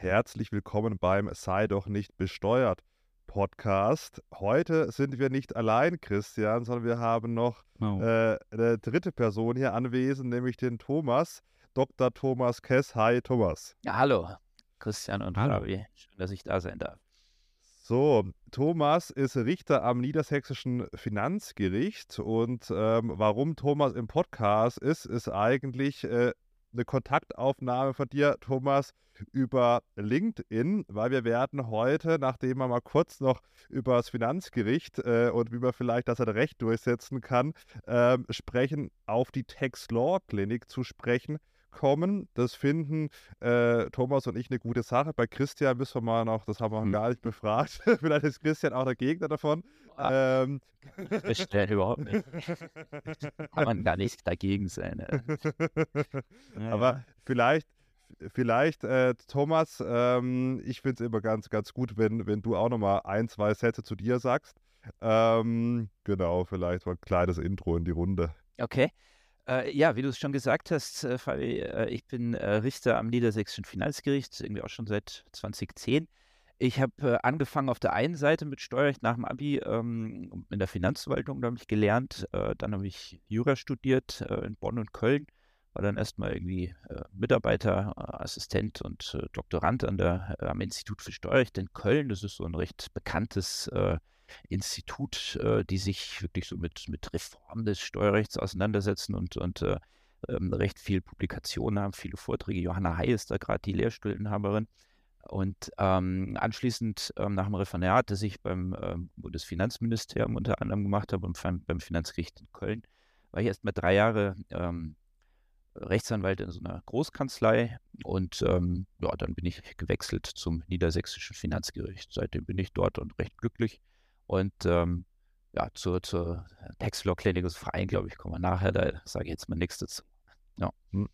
Herzlich willkommen beim Sei doch nicht besteuert Podcast. Heute sind wir nicht allein, Christian, sondern wir haben noch oh. äh, eine dritte Person hier anwesend, nämlich den Thomas, Dr. Thomas Kess. Hi, Thomas. Ja, hallo, Christian und hallo. Fabi. Schön, dass ich da sein darf. So, Thomas ist Richter am Niedersächsischen Finanzgericht und ähm, warum Thomas im Podcast ist, ist eigentlich äh, eine Kontaktaufnahme von dir, Thomas, über LinkedIn, weil wir werden heute, nachdem wir mal kurz noch über das Finanzgericht äh, und wie man vielleicht das Recht durchsetzen kann, äh, sprechen, auf die Tax Law Klinik zu sprechen kommen. Das finden äh, Thomas und ich eine gute Sache. Bei Christian müssen wir mal noch, das haben wir noch hm. gar nicht befragt. Vielleicht ist Christian auch der Gegner davon. Ah, ähm. Das stellt überhaupt nicht. Kann man gar nicht dagegen sein. Ja. Aber vielleicht, vielleicht, äh, Thomas, ähm, ich finde es immer ganz, ganz gut, wenn, wenn du auch nochmal ein, zwei Sätze zu dir sagst. Ähm, genau, vielleicht mal ein kleines Intro in die Runde. Okay. Äh, ja, wie du es schon gesagt hast, äh, Fabi, äh, ich bin äh, Richter am Niedersächsischen Finanzgericht, irgendwie auch schon seit 2010. Ich habe äh, angefangen auf der einen Seite mit Steuerrecht nach dem Abi ähm, in der Finanzverwaltung, da habe ich gelernt. Äh, dann habe ich Jura studiert in Bonn und Köln, war dann erstmal irgendwie Mitarbeiter, Assistent und Doktorand an der, am Institut für Steuerrecht in Köln. Das ist so ein recht bekanntes Institut, äh, die sich wirklich so mit, mit Reform des Steuerrechts auseinandersetzen und, und äh, ähm, recht viel Publikationen haben, viele Vorträge. Johanna Hay ist da gerade die Lehrstuhlinhaberin. Und ähm, anschließend ähm, nach dem Referendariat, das ich beim ähm, Bundesfinanzministerium unter anderem gemacht habe und beim, beim Finanzgericht in Köln, war ich erst mal drei Jahre ähm, Rechtsanwalt in so einer Großkanzlei und ähm, ja, dann bin ich gewechselt zum Niedersächsischen Finanzgericht. Seitdem bin ich dort und recht glücklich. Und ähm, ja, zur, zur Textflow Clinical Verein, glaube ich, kommen wir nachher, da sage ich jetzt mal nichts dazu. Ja. Hm.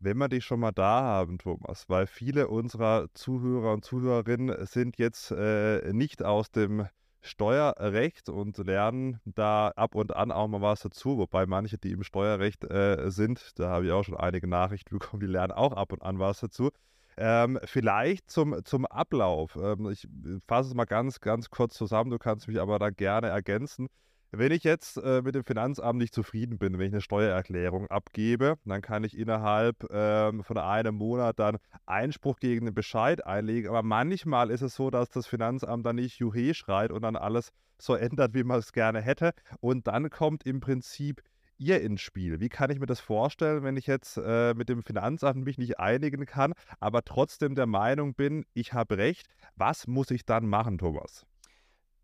Wenn wir dich schon mal da haben, Thomas, weil viele unserer Zuhörer und Zuhörerinnen sind jetzt äh, nicht aus dem Steuerrecht und lernen da ab und an auch mal was dazu, wobei manche, die im Steuerrecht äh, sind, da habe ich auch schon einige Nachrichten bekommen, die lernen auch ab und an was dazu. Ähm, vielleicht zum, zum Ablauf. Ähm, ich fasse es mal ganz, ganz kurz zusammen. Du kannst mich aber da gerne ergänzen. Wenn ich jetzt äh, mit dem Finanzamt nicht zufrieden bin, wenn ich eine Steuererklärung abgebe, dann kann ich innerhalb ähm, von einem Monat dann Einspruch gegen den Bescheid einlegen. Aber manchmal ist es so, dass das Finanzamt dann nicht Juhe schreit und dann alles so ändert, wie man es gerne hätte. Und dann kommt im Prinzip ihr ins Spiel? Wie kann ich mir das vorstellen, wenn ich jetzt äh, mit dem Finanzamt mich nicht einigen kann, aber trotzdem der Meinung bin, ich habe recht? Was muss ich dann machen, Thomas?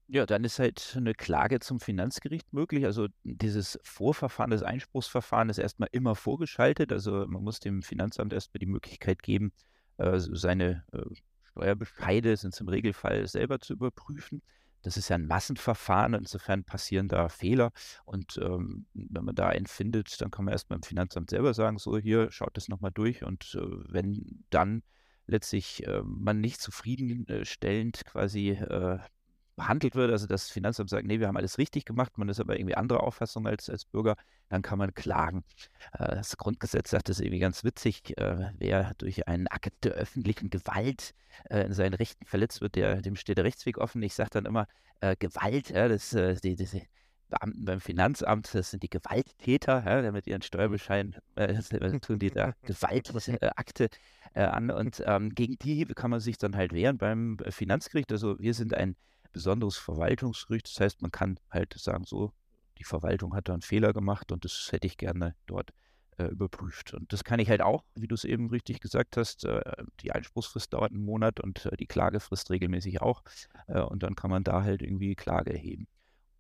Ja, dann ist halt eine Klage zum Finanzgericht möglich. Also dieses Vorverfahren, das Einspruchsverfahren ist erstmal immer vorgeschaltet. Also man muss dem Finanzamt erstmal die Möglichkeit geben, äh, seine äh, Steuerbescheide sind im Regelfall selber zu überprüfen. Das ist ja ein Massenverfahren, insofern passieren da Fehler. Und ähm, wenn man da einen findet, dann kann man erst beim Finanzamt selber sagen, so hier, schaut das nochmal durch. Und äh, wenn dann letztlich äh, man nicht zufriedenstellend quasi äh, behandelt wird, also das Finanzamt sagt, nee, wir haben alles richtig gemacht, man ist aber irgendwie andere Auffassung als, als Bürger, dann kann man klagen. Äh, das Grundgesetz sagt das irgendwie ganz witzig, äh, wer durch einen Akt der öffentlichen Gewalt äh, in seinen Rechten verletzt wird, der, dem steht der Rechtsweg offen. Ich sage dann immer, Gewalt, das, die, die, Beamten beim Finanzamt, das sind die Gewalttäter, ja, mit ihren Steuerbescheiden äh, tun die da Gewaltakte äh, an und ähm, gegen die kann man sich dann halt wehren beim Finanzgericht. Also wir sind ein besonderes Verwaltungsgericht. Das heißt, man kann halt sagen, so, die Verwaltung hat da einen Fehler gemacht und das hätte ich gerne dort äh, überprüft. Und das kann ich halt auch, wie du es eben richtig gesagt hast, äh, die Einspruchsfrist dauert einen Monat und äh, die Klagefrist regelmäßig auch. Äh, und dann kann man da halt irgendwie Klage erheben.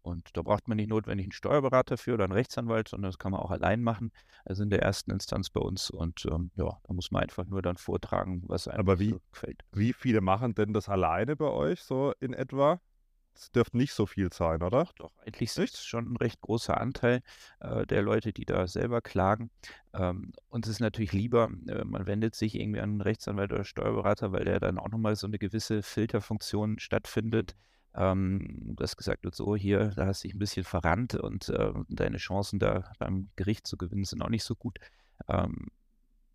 Und da braucht man nicht notwendig einen Steuerberater für oder einen Rechtsanwalt, sondern das kann man auch allein machen. Also in der ersten Instanz bei uns. Und ähm, ja, da muss man einfach nur dann vortragen, was einem Aber wie, gefällt. Wie viele machen denn das alleine bei euch so in etwa? Das dürfte nicht so viel sein, oder? Doch, doch eigentlich ist es schon ein recht großer Anteil äh, der Leute, die da selber klagen. Ähm, uns ist natürlich lieber, äh, man wendet sich irgendwie an einen Rechtsanwalt oder Steuerberater, weil der dann auch nochmal so eine gewisse Filterfunktion stattfindet ähm, dass gesagt wird, so hier, da hast du dich ein bisschen verrannt und äh, deine Chancen da beim Gericht zu gewinnen sind auch nicht so gut. Ähm,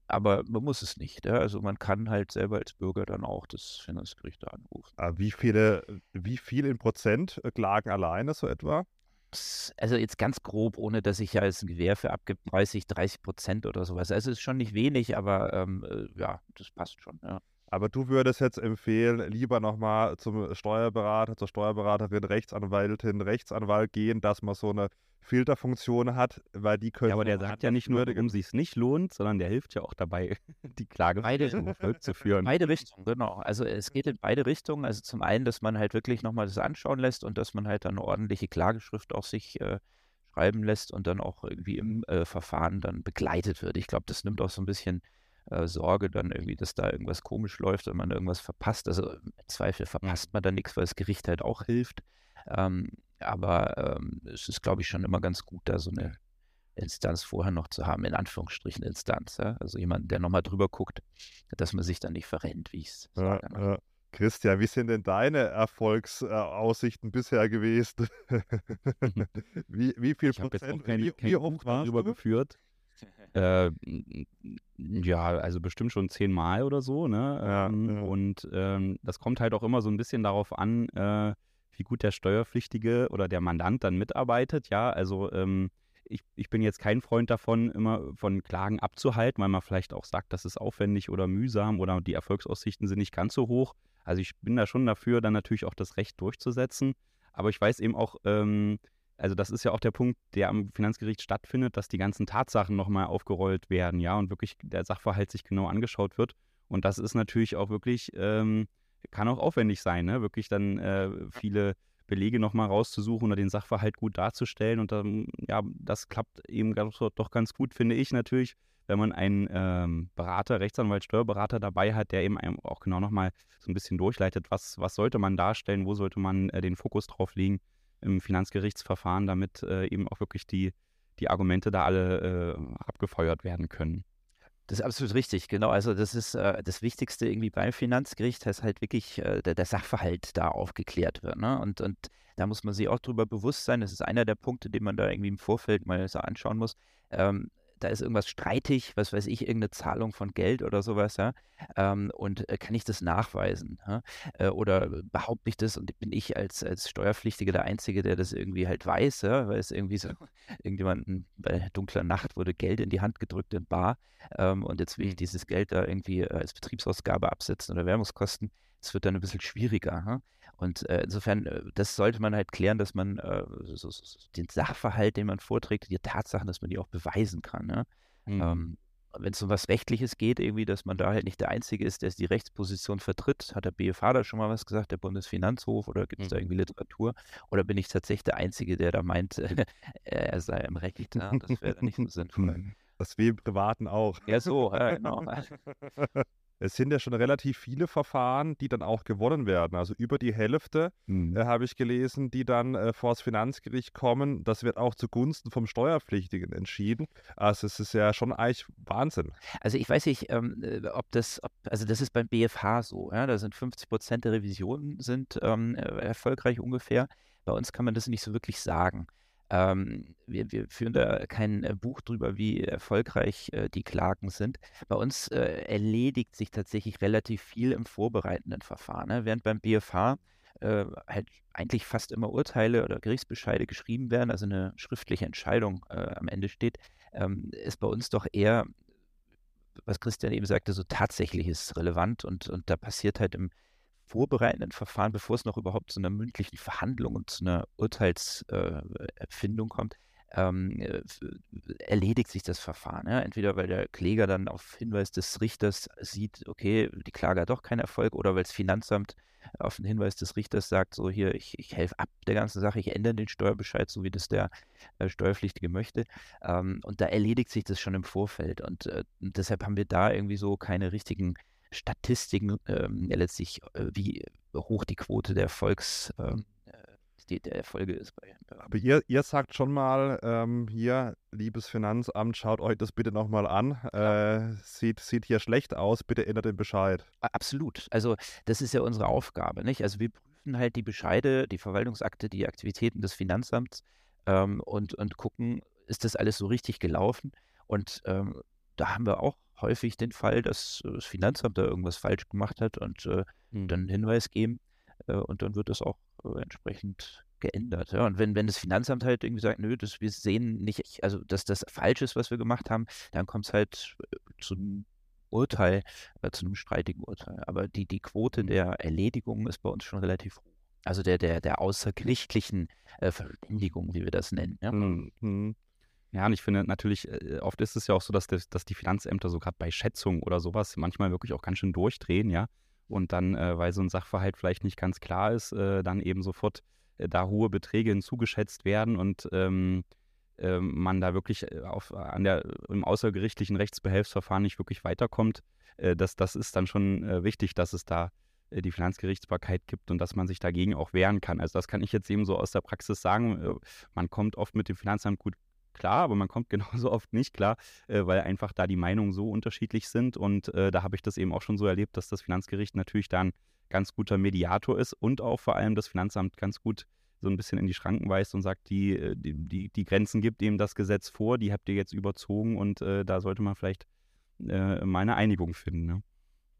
aber man muss es nicht. Ja? Also man kann halt selber als Bürger dann auch das Finanzgericht da anrufen. Aber wie viele, wie viel in Prozent klagen alleine so etwa? Also jetzt ganz grob, ohne dass ich ja jetzt ein Gewehr für abgebe, 30, 30 Prozent oder sowas. Also es ist schon nicht wenig, aber ähm, äh, ja, das passt schon. Ja. Aber du würdest jetzt empfehlen, lieber nochmal zum Steuerberater, zur Steuerberaterin, Rechtsanwältin, Rechtsanwalt gehen, dass man so eine Filterfunktion hat, weil die können. Ja, aber der sagt ja nicht nur, warum sich es nicht lohnt, sondern der hilft ja auch dabei, die Klage beide, zurückzuführen. Beide Richtungen, genau. Also es geht in beide Richtungen. Also zum einen, dass man halt wirklich nochmal das anschauen lässt und dass man halt dann eine ordentliche Klageschrift auch sich äh, schreiben lässt und dann auch irgendwie im äh, Verfahren dann begleitet wird. Ich glaube, das nimmt auch so ein bisschen äh, Sorge dann irgendwie, dass da irgendwas komisch läuft und man irgendwas verpasst. Also im Zweifel verpasst man dann nichts, weil das Gericht halt auch hilft. Ähm, aber ähm, es ist, glaube ich, schon immer ganz gut, da so eine Instanz vorher noch zu haben, in Anführungsstrichen Instanz. Ja? Also jemand, der nochmal drüber guckt, dass man sich dann nicht verrennt, wie ich es ja, sage. Ja. Christian, wie sind denn deine Erfolgsaussichten bisher gewesen? wie, wie viel ich Prozent, kein, wie, wie oft darüber geführt? Äh, ja, also bestimmt schon zehnmal oder so, ne? Ja, ähm, ja. Und ähm, das kommt halt auch immer so ein bisschen darauf an, äh, wie gut der Steuerpflichtige oder der Mandant dann mitarbeitet. Ja, also ähm, ich, ich bin jetzt kein Freund davon, immer von Klagen abzuhalten, weil man vielleicht auch sagt, das ist aufwendig oder mühsam oder die Erfolgsaussichten sind nicht ganz so hoch. Also ich bin da schon dafür, dann natürlich auch das Recht durchzusetzen. Aber ich weiß eben auch, ähm, also das ist ja auch der Punkt, der am Finanzgericht stattfindet, dass die ganzen Tatsachen nochmal aufgerollt werden, ja, und wirklich der Sachverhalt sich genau angeschaut wird. Und das ist natürlich auch wirklich ähm, kann auch aufwendig sein, ne? wirklich dann äh, viele Belege nochmal rauszusuchen oder den Sachverhalt gut darzustellen. Und dann, ja, das klappt eben doch ganz gut, finde ich natürlich, wenn man einen ähm, Berater, Rechtsanwalt, Steuerberater dabei hat, der eben auch genau nochmal so ein bisschen durchleitet, was, was sollte man darstellen, wo sollte man äh, den Fokus drauf legen im Finanzgerichtsverfahren, damit äh, eben auch wirklich die, die Argumente da alle äh, abgefeuert werden können. Das ist absolut richtig, genau. Also das ist äh, das Wichtigste irgendwie beim Finanzgericht, dass halt wirklich äh, der, der, Sachverhalt da aufgeklärt wird. Ne? Und, und da muss man sich auch drüber bewusst sein. Das ist einer der Punkte, den man da irgendwie im Vorfeld mal so anschauen muss. Ähm, da ist irgendwas streitig, was weiß ich, irgendeine Zahlung von Geld oder sowas, ja, ähm, und äh, kann ich das nachweisen? Ja? Äh, oder behaupte ich das und bin ich als, als Steuerpflichtiger der Einzige, der das irgendwie halt weiß, ja? weil es irgendwie so, irgendjemanden bei dunkler Nacht wurde Geld in die Hand gedrückt in Bar ähm, und jetzt will ich mhm. dieses Geld da irgendwie äh, als Betriebsausgabe absetzen oder Werbungskosten. Es wird dann ein bisschen schwieriger. Und äh, insofern, äh, das sollte man halt klären, dass man äh, so, so, den Sachverhalt, den man vorträgt, die Tatsachen, dass man die auch beweisen kann. Ne? Mhm. Ähm, wenn es um was Rechtliches geht, irgendwie, dass man da halt nicht der Einzige ist, der die Rechtsposition vertritt, hat der BFH da schon mal was gesagt, der Bundesfinanzhof, oder gibt es mhm. da irgendwie Literatur? Oder bin ich tatsächlich der Einzige, der da meint, er sei im Recht? Ja, das wäre nicht so sinnvoll. Das wie im Privaten auch. Ja, so, ja, genau. es sind ja schon relativ viele Verfahren, die dann auch gewonnen werden. Also über die Hälfte mhm. äh, habe ich gelesen, die dann äh, vor das Finanzgericht kommen. Das wird auch zugunsten vom Steuerpflichtigen entschieden. Also es ist ja schon eigentlich Wahnsinn. Also ich weiß nicht, ähm, äh, ob das, ob, also das ist beim BFH so. Ja? Da sind 50 Prozent der Revisionen sind ähm, äh, erfolgreich ungefähr. Bei uns kann man das nicht so wirklich sagen. Ähm, wir, wir, führen da kein äh, Buch drüber, wie erfolgreich äh, die Klagen sind. Bei uns äh, erledigt sich tatsächlich relativ viel im vorbereitenden Verfahren. Ne? Während beim BFH äh, halt eigentlich fast immer Urteile oder Gerichtsbescheide geschrieben werden, also eine schriftliche Entscheidung äh, am Ende steht, ähm, ist bei uns doch eher, was Christian eben sagte, so tatsächliches relevant und, und da passiert halt im vorbereitenden Verfahren, bevor es noch überhaupt zu einer mündlichen Verhandlung und zu einer Urteilsempfindung äh, kommt, ähm, äh, erledigt sich das Verfahren. Ja? Entweder weil der Kläger dann auf Hinweis des Richters sieht, okay, die Klage hat doch keinen Erfolg, oder weil das Finanzamt auf den Hinweis des Richters sagt, so hier, ich, ich helfe ab der ganzen Sache, ich ändere den Steuerbescheid, so wie das der äh, Steuerpflichtige möchte. Ähm, und da erledigt sich das schon im Vorfeld. Und äh, deshalb haben wir da irgendwie so keine richtigen Statistiken ähm, letztlich, äh, wie hoch die Quote der Erfolgs, äh, die, der Erfolge ist. Bei, Aber ihr, ihr sagt schon mal, ähm, hier, liebes Finanzamt, schaut euch das bitte nochmal an. Äh, sieht, sieht hier schlecht aus, bitte ändert den Bescheid. Absolut. Also das ist ja unsere Aufgabe. Nicht? Also wir prüfen halt die Bescheide, die Verwaltungsakte, die Aktivitäten des Finanzamts ähm, und, und gucken, ist das alles so richtig gelaufen? Und ähm, da haben wir auch häufig den Fall, dass das Finanzamt da irgendwas falsch gemacht hat und äh, mhm. dann einen Hinweis geben äh, und dann wird das auch äh, entsprechend geändert. Ja. Und wenn, wenn das Finanzamt halt irgendwie sagt, nö, das, wir sehen nicht, also dass das falsch ist, was wir gemacht haben, dann kommt es halt äh, zu einem Urteil, äh, zu einem streitigen Urteil. Aber die, die Quote mhm. der Erledigung ist bei uns schon relativ hoch. Also der, der, der außergerichtlichen äh, Verständigung, wie wir das nennen. Ja? Mhm. Ja, und ich finde natürlich, äh, oft ist es ja auch so, dass, das, dass die Finanzämter so gerade bei Schätzungen oder sowas manchmal wirklich auch ganz schön durchdrehen, ja. Und dann, äh, weil so ein Sachverhalt vielleicht nicht ganz klar ist, äh, dann eben sofort äh, da hohe Beträge hinzugeschätzt werden und ähm, ähm man da wirklich äh, auf, an der, im außergerichtlichen Rechtsbehelfsverfahren nicht wirklich weiterkommt. Äh, das, das ist dann schon wichtig, dass es da die Finanzgerichtsbarkeit gibt und dass man sich dagegen auch wehren kann. Also das kann ich jetzt eben so aus der Praxis sagen. Man kommt oft mit dem Finanzamt gut klar, aber man kommt genauso oft nicht klar, äh, weil einfach da die Meinungen so unterschiedlich sind. Und äh, da habe ich das eben auch schon so erlebt, dass das Finanzgericht natürlich da ein ganz guter Mediator ist und auch vor allem das Finanzamt ganz gut so ein bisschen in die Schranken weist und sagt, die, äh, die, die, die Grenzen gibt eben das Gesetz vor, die habt ihr jetzt überzogen und äh, da sollte man vielleicht äh, mal eine Einigung finden. Ne?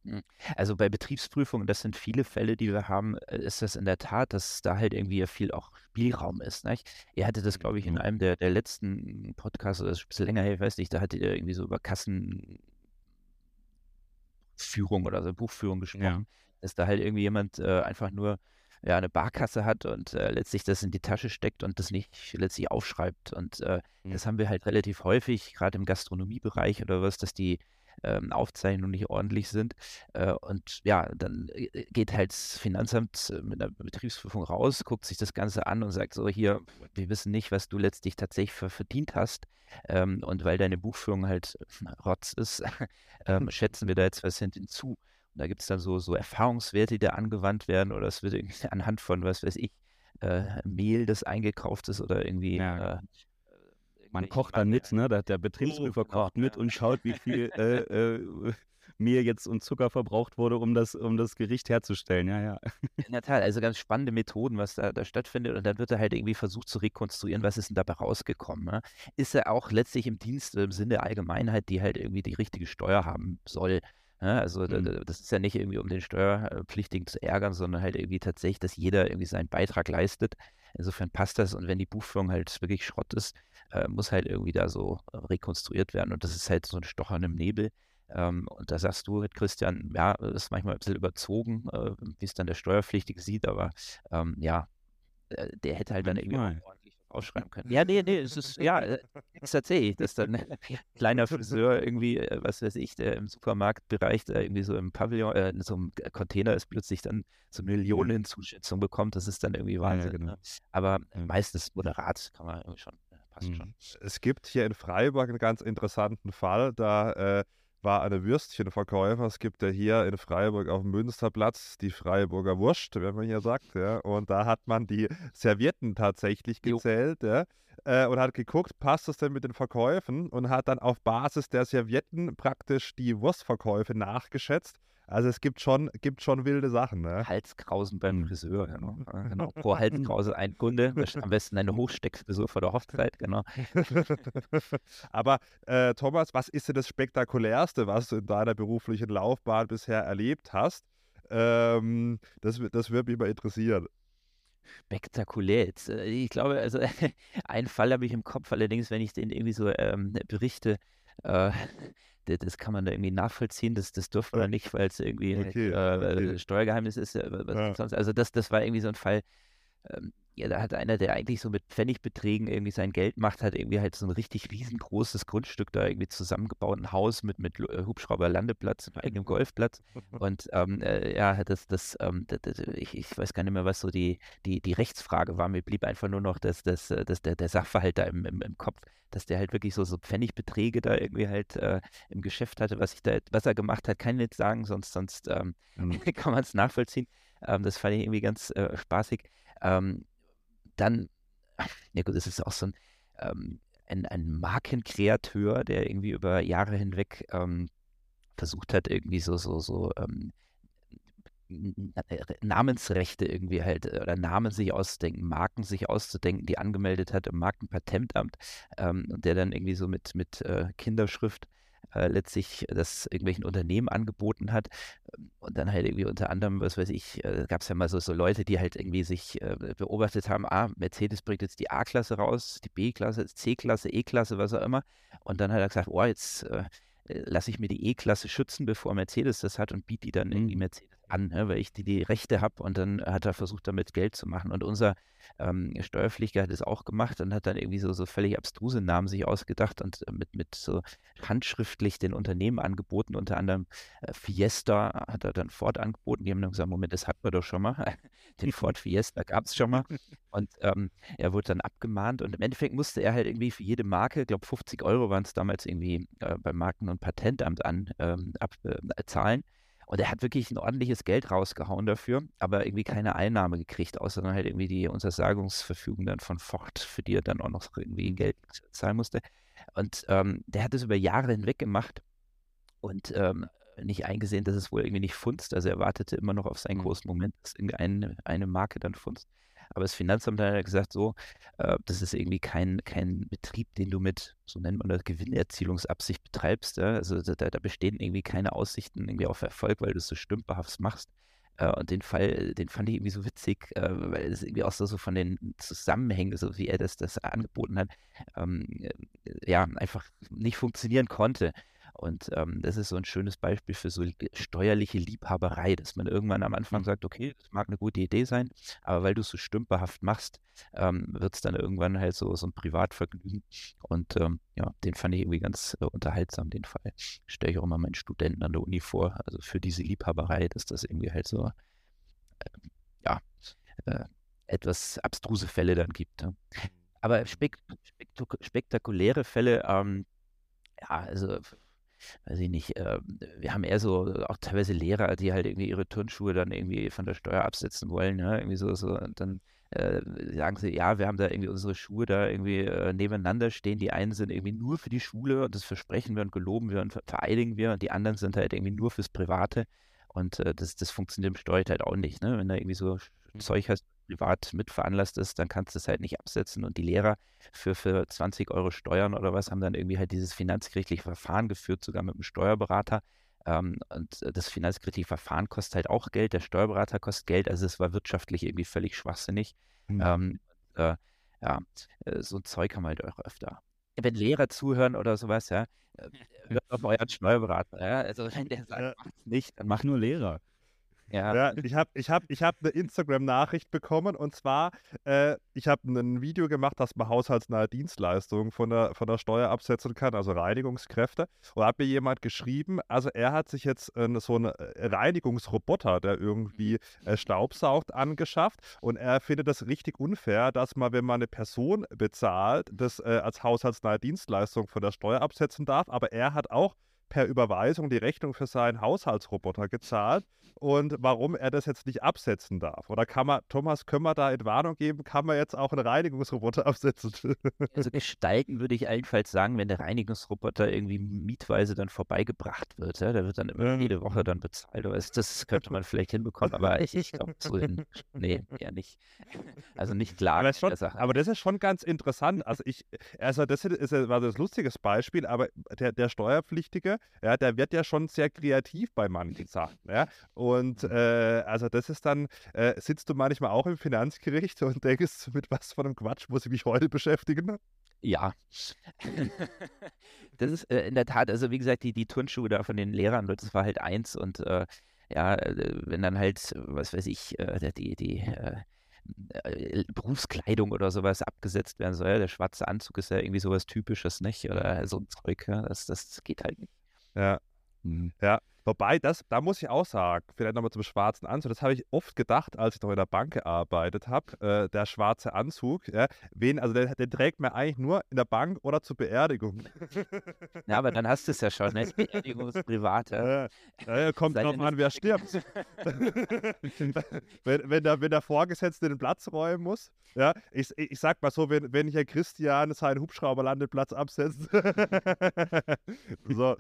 Hm. Also bei Betriebsprüfungen, das sind viele Fälle, die wir haben, äh, ist das in der Tat, dass da halt irgendwie viel auch Spielraum ist. Nicht? Ihr hattet das, glaube ich, in einem der, der letzten Podcasts, oder das ist ein bisschen länger her, ich weiß nicht, da hattet ihr irgendwie so über Kassenführung oder so Buchführung gesprochen, ja. dass da halt irgendwie jemand äh, einfach nur ja, eine Barkasse hat und äh, letztlich das in die Tasche steckt und das nicht letztlich aufschreibt. Und äh, mhm. das haben wir halt relativ häufig, gerade im Gastronomiebereich oder was, dass die ähm, Aufzeichnungen nicht ordentlich sind. Äh, und ja, dann äh, geht halt das Finanzamt äh, mit einer Betriebsprüfung raus, guckt sich das Ganze an und sagt so, hier, wir wissen nicht, was du letztlich tatsächlich für verdient hast. Ähm, und weil deine Buchführung halt Rotz ist, ähm, schätzen wir da jetzt was hinzu. Und da gibt es dann so, so Erfahrungswerte, die da angewandt werden, oder es wird irgendwie anhand von, was weiß ich, äh, Mehl, das eingekauft ist, oder irgendwie ja. äh, man kocht dann mit, ne? Der, der Betriebsprüfer oh, kocht mit und schaut, wie viel äh, äh, Mehl jetzt und Zucker verbraucht wurde, um das, um das Gericht herzustellen. Ja, ja. In der Tat, also ganz spannende Methoden, was da, da stattfindet. Und dann wird da halt irgendwie versucht zu rekonstruieren, was ist denn dabei rausgekommen. Ne? Ist er auch letztlich im Dienst im Sinne der Allgemeinheit, die halt irgendwie die richtige Steuer haben soll. Ja, also mhm. das ist ja nicht irgendwie, um den Steuerpflichtigen zu ärgern, sondern halt irgendwie tatsächlich, dass jeder irgendwie seinen Beitrag leistet. Insofern passt das. Und wenn die Buchführung halt wirklich Schrott ist, äh, muss halt irgendwie da so äh, rekonstruiert werden. Und das ist halt so ein Stochern im Nebel. Ähm, und da sagst du, Christian, ja, das ist manchmal ein bisschen überzogen, äh, wie es dann der Steuerpflichtige sieht, aber ähm, ja, äh, der hätte halt dann irgendwie ordentlich aufschreiben können. Ja, nee, nee, es ist, ja, es ist tatsächlich, dass dann ein kleiner Friseur irgendwie, was weiß ich, der im Supermarktbereich da irgendwie so im Pavillon, äh, in so einem Container ist, plötzlich dann so Millionen Zuschätzung bekommt, das ist dann irgendwie Wahnsinn. Ja, genau. ne? Aber meistens moderat kann man irgendwie schon passt mhm. schon. Es gibt hier in Freiburg einen ganz interessanten Fall. Da äh, war eine Würstchenverkäufer. Es gibt ja hier in Freiburg auf dem Münsterplatz die Freiburger Wurst, wenn man hier sagt. Ja. Und da hat man die Servietten tatsächlich gezählt. Ja. Äh, und hat geguckt, passt das denn mit den Verkäufen? Und hat dann auf Basis der Servietten praktisch die Wurstverkäufe nachgeschätzt also es gibt schon, gibt schon wilde Sachen. Ne? Halskrausen beim hm. Friseur, genau. genau. Pro Halskrause ein Kunde, am besten eine Hochsteckfrisur vor der Hochzeit, genau. Aber äh, Thomas, was ist denn das Spektakulärste, was du in deiner beruflichen Laufbahn bisher erlebt hast? Ähm, das, das würde mich mal interessieren. Spektakulär. Jetzt, äh, ich glaube, also einen Fall habe ich im Kopf, allerdings, wenn ich den irgendwie so ähm, berichte, äh, das kann man da irgendwie nachvollziehen, das, das dürfen wir nicht, weil es irgendwie okay, äh, okay. Steuergeheimnis ist. Ja. Also das, das war irgendwie so ein Fall, ähm, ja, da hat einer, der eigentlich so mit Pfennigbeträgen irgendwie sein Geld macht, hat irgendwie halt so ein richtig riesengroßes Grundstück da irgendwie zusammengebaut, ein Haus mit, mit äh, Hubschrauberlandeplatz, einem eigenen Golfplatz. Und ähm, äh, ja, das, das, ähm, das, das, ich, ich weiß gar nicht mehr, was so die, die, die Rechtsfrage war. Mir blieb einfach nur noch das, das, äh, das, der, der Sachverhalt da im, im, im Kopf, dass der halt wirklich so, so Pfennigbeträge da irgendwie halt äh, im Geschäft hatte. Was, ich da, was er gemacht hat, kann ich nicht sagen, sonst, sonst ähm, mhm. kann man es nachvollziehen. Ähm, das fand ich irgendwie ganz äh, spaßig. Ähm, dann, ja gut, das ist auch so ein, ähm, ein, ein, Markenkreateur, der irgendwie über Jahre hinweg ähm, versucht hat, irgendwie so, so, so ähm, Namensrechte irgendwie halt äh, oder Namen sich auszudenken, Marken sich auszudenken, die angemeldet hat im Markenpatentamt ähm, und der dann irgendwie so mit, mit äh, Kinderschrift äh, letztlich das irgendwelchen Unternehmen angeboten hat. Und dann halt irgendwie unter anderem, was weiß ich, äh, gab es ja mal so, so Leute, die halt irgendwie sich äh, beobachtet haben, ah, Mercedes bringt jetzt die A-Klasse raus, die B-Klasse, C-Klasse, E-Klasse, was auch immer. Und dann hat er gesagt, oh, jetzt äh, lasse ich mir die E-Klasse schützen, bevor Mercedes das hat und biete die dann irgendwie mhm. Mercedes an, ne, weil ich die, die Rechte habe und dann hat er versucht, damit Geld zu machen. Und unser ähm, Steuerpflichtiger hat es auch gemacht und hat dann irgendwie so, so völlig abstruse Namen sich ausgedacht und äh, mit, mit so handschriftlich den Unternehmen angeboten, unter anderem äh, Fiesta hat er dann Ford angeboten. Die haben dann gesagt, Moment, das hatten wir doch schon mal. den Ford Fiesta gab es schon mal. Und ähm, er wurde dann abgemahnt und im Endeffekt musste er halt irgendwie für jede Marke, ich glaube 50 Euro waren es damals irgendwie äh, beim Marken- und Patentamt an, ähm, abzahlen. Äh, und er hat wirklich ein ordentliches Geld rausgehauen dafür, aber irgendwie keine Einnahme gekriegt, außer dann halt irgendwie die Untersagungsverfügung dann von Ford, für die er dann auch noch irgendwie Geld zahlen musste. Und ähm, der hat es über Jahre hinweg gemacht und ähm, nicht eingesehen, dass es wohl irgendwie nicht funzt. Also er wartete immer noch auf seinen mhm. großen Moment, dass irgendeine eine Marke dann funzt. Aber das Finanzamt hat gesagt, so, äh, das ist irgendwie kein, kein Betrieb, den du mit, so nennt man das, Gewinnerzielungsabsicht betreibst. Ja? Also da, da, bestehen irgendwie keine Aussichten irgendwie auf Erfolg, weil du es so stümperhaft machst. Äh, und den Fall, den fand ich irgendwie so witzig, äh, weil es irgendwie auch so, so von den Zusammenhängen, so wie er das, das angeboten hat, ähm, äh, ja, einfach nicht funktionieren konnte. Und ähm, das ist so ein schönes Beispiel für so steuerliche Liebhaberei, dass man irgendwann am Anfang mhm. sagt, okay, das mag eine gute Idee sein, aber weil du es so stümperhaft machst, ähm, wird es dann irgendwann halt so, so ein Privatvergnügen. Und ähm, ja, den fand ich irgendwie ganz äh, unterhaltsam, den Fall. Stelle ich auch immer meinen Studenten an der Uni vor, also für diese Liebhaberei, dass das irgendwie halt so, äh, ja, äh, etwas abstruse Fälle dann gibt. Ja. Aber mhm. spek spektakuläre Fälle, ähm, ja, also weiß ich nicht, äh, wir haben eher so auch teilweise Lehrer, die halt irgendwie ihre Turnschuhe dann irgendwie von der Steuer absetzen wollen, ne? irgendwie so, so, und dann äh, sagen sie, ja, wir haben da irgendwie unsere Schuhe da irgendwie äh, nebeneinander stehen. Die einen sind irgendwie nur für die Schule und das versprechen wir und geloben wir und vereidigen wir und die anderen sind halt irgendwie nur fürs Private. Und äh, das, das funktioniert im Steuer halt auch nicht, ne? Wenn da irgendwie so mhm. Zeug hast, privat mitveranlasst ist, dann kannst du es halt nicht absetzen. Und die Lehrer für, für 20 Euro Steuern oder was haben dann irgendwie halt dieses finanzgerichtliche Verfahren geführt, sogar mit einem Steuerberater. Ähm, und das finanzgerichtliche Verfahren kostet halt auch Geld, der Steuerberater kostet Geld, also es war wirtschaftlich irgendwie völlig schwachsinnig. Mhm. Ähm, äh, ja, äh, so ein Zeug haben wir halt auch öfter. Wenn Lehrer zuhören oder sowas, ja, äh, hört auf euren Steuerberater. Ja? Also wenn der sagt, ja. macht's nicht, dann macht nur Lehrer. Ja. ja ich habe ich hab, ich hab eine Instagram-Nachricht bekommen und zwar, äh, ich habe ein Video gemacht, dass man haushaltsnahe Dienstleistungen von der, von der Steuer absetzen kann, also Reinigungskräfte. Und hat mir jemand geschrieben, also er hat sich jetzt äh, so einen äh, Reinigungsroboter, der irgendwie äh, Staubsaugt, angeschafft und er findet das richtig unfair, dass man, wenn man eine Person bezahlt, das äh, als haushaltsnahe Dienstleistung von der Steuer absetzen darf, aber er hat auch per Überweisung die Rechnung für seinen Haushaltsroboter gezahlt und warum er das jetzt nicht absetzen darf. Oder kann man, Thomas, können wir da Entwarnung geben, kann man jetzt auch einen Reinigungsroboter absetzen? Also gestalten würde ich allenfalls sagen, wenn der Reinigungsroboter irgendwie mietweise dann vorbeigebracht wird. Ja, der wird dann immer jede Woche dann bezahlt. Aber das könnte man vielleicht hinbekommen, aber ich, ich glaube so hin. Nee, eher nicht. Also nicht klar. Aber das, schon, aber das ist schon ganz interessant. Also ich, also das ist, war das lustiges Beispiel, aber der, der Steuerpflichtige, ja, der wird ja schon sehr kreativ bei manchen Sachen. Ja? Und mhm. äh, also das ist dann, äh, sitzt du manchmal auch im Finanzgericht und denkst, mit was von einem Quatsch muss ich mich heute beschäftigen? Ja. das ist äh, in der Tat, also wie gesagt, die, die Turnschuhe da von den Lehrern, das war halt eins und äh, ja, äh, wenn dann halt, was weiß ich, äh, die, die Berufskleidung oder sowas abgesetzt werden soll. Der schwarze Anzug ist ja irgendwie sowas Typisches, nicht? Oder so ein Zeug, ja? das, das geht halt nicht. Ja. Mhm. Ja, wobei, das, da muss ich auch sagen, vielleicht nochmal zum schwarzen Anzug, das habe ich oft gedacht, als ich noch in der Bank gearbeitet habe, äh, der schwarze Anzug, ja, wen, also den, den, trägt man eigentlich nur in der Bank oder zur Beerdigung. Ja, aber dann hast du es ja schon, ne? Beerdigung ist privat, ja. ja kommt drauf an, wer stirbt. wenn, wenn, der, wenn der Vorgesetzte den Platz räumen muss, ja, ich, ich sag mal so, wenn, wenn hier Christian seinen Hubschrauberlandeplatz absetzt, so,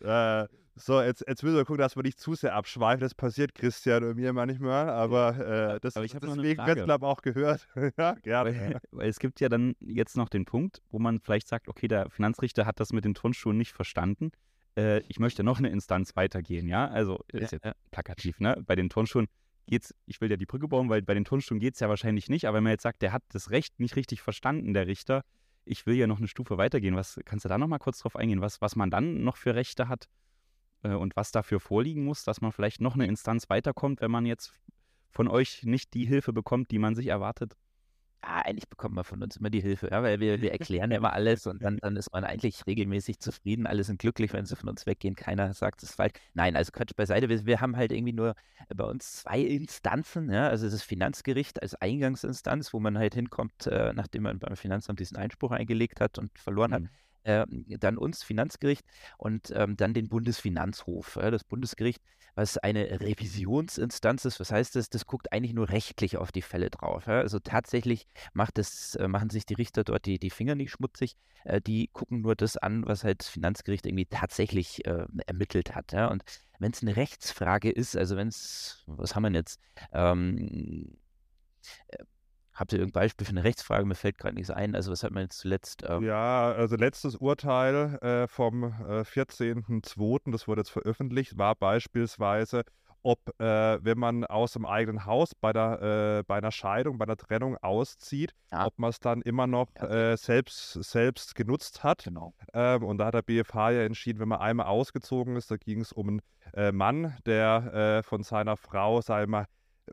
äh, so, jetzt, jetzt müssen wir gucken, dass wir nicht zu sehr abschweifen. Das passiert Christian und mir manchmal, aber äh, das, aber ich deswegen wird glaube auch gehört. ja, gerne. Weil, weil, es gibt ja dann jetzt noch den Punkt, wo man vielleicht sagt, okay, der Finanzrichter hat das mit den Turnschuhen nicht verstanden. äh, ich möchte noch eine Instanz weitergehen, ja? Also ist ja, jetzt plakativ, ne? Bei den Turnschuhen geht's, ich will ja die Brücke bauen, weil bei den Turnschuhen geht es ja wahrscheinlich nicht, aber wenn man jetzt sagt, der hat das Recht nicht richtig verstanden, der Richter, ich will ja noch eine Stufe weitergehen. Was kannst du da noch mal kurz drauf eingehen, was, was man dann noch für Rechte hat äh, und was dafür vorliegen muss, dass man vielleicht noch eine Instanz weiterkommt, wenn man jetzt von euch nicht die Hilfe bekommt, die man sich erwartet? ja, eigentlich bekommt man von uns immer die Hilfe, ja, weil wir, wir erklären ja immer alles und dann, dann ist man eigentlich regelmäßig zufrieden. Alle sind glücklich, wenn sie von uns weggehen. Keiner sagt, es ist falsch. Nein, also Quatsch beiseite. Wir, wir haben halt irgendwie nur bei uns zwei Instanzen. Ja, also das Finanzgericht als Eingangsinstanz, wo man halt hinkommt, äh, nachdem man beim Finanzamt diesen Einspruch eingelegt hat und verloren mhm. hat äh, dann uns Finanzgericht und ähm, dann den Bundesfinanzhof. Ja, das Bundesgericht, was eine Revisionsinstanz ist, was heißt das? Das guckt eigentlich nur rechtlich auf die Fälle drauf. Ja? Also tatsächlich macht das, äh, machen sich die Richter dort die, die Finger nicht schmutzig, äh, die gucken nur das an, was halt das Finanzgericht irgendwie tatsächlich äh, ermittelt hat. Ja? Und wenn es eine Rechtsfrage ist, also wenn es, was haben wir jetzt? Ähm, äh, Habt ihr irgendein Beispiel für eine Rechtsfrage? Mir fällt gerade nichts ein. Also, was hat man jetzt zuletzt? Ähm ja, also letztes Urteil äh, vom äh, 14.02., das wurde jetzt veröffentlicht, war beispielsweise, ob, äh, wenn man aus dem eigenen Haus bei, der, äh, bei einer Scheidung, bei einer Trennung auszieht, ja. ob man es dann immer noch äh, selbst, selbst genutzt hat. Genau. Ähm, und da hat der BFH ja entschieden, wenn man einmal ausgezogen ist, da ging es um einen äh, Mann, der von seiner Frau, sei mal,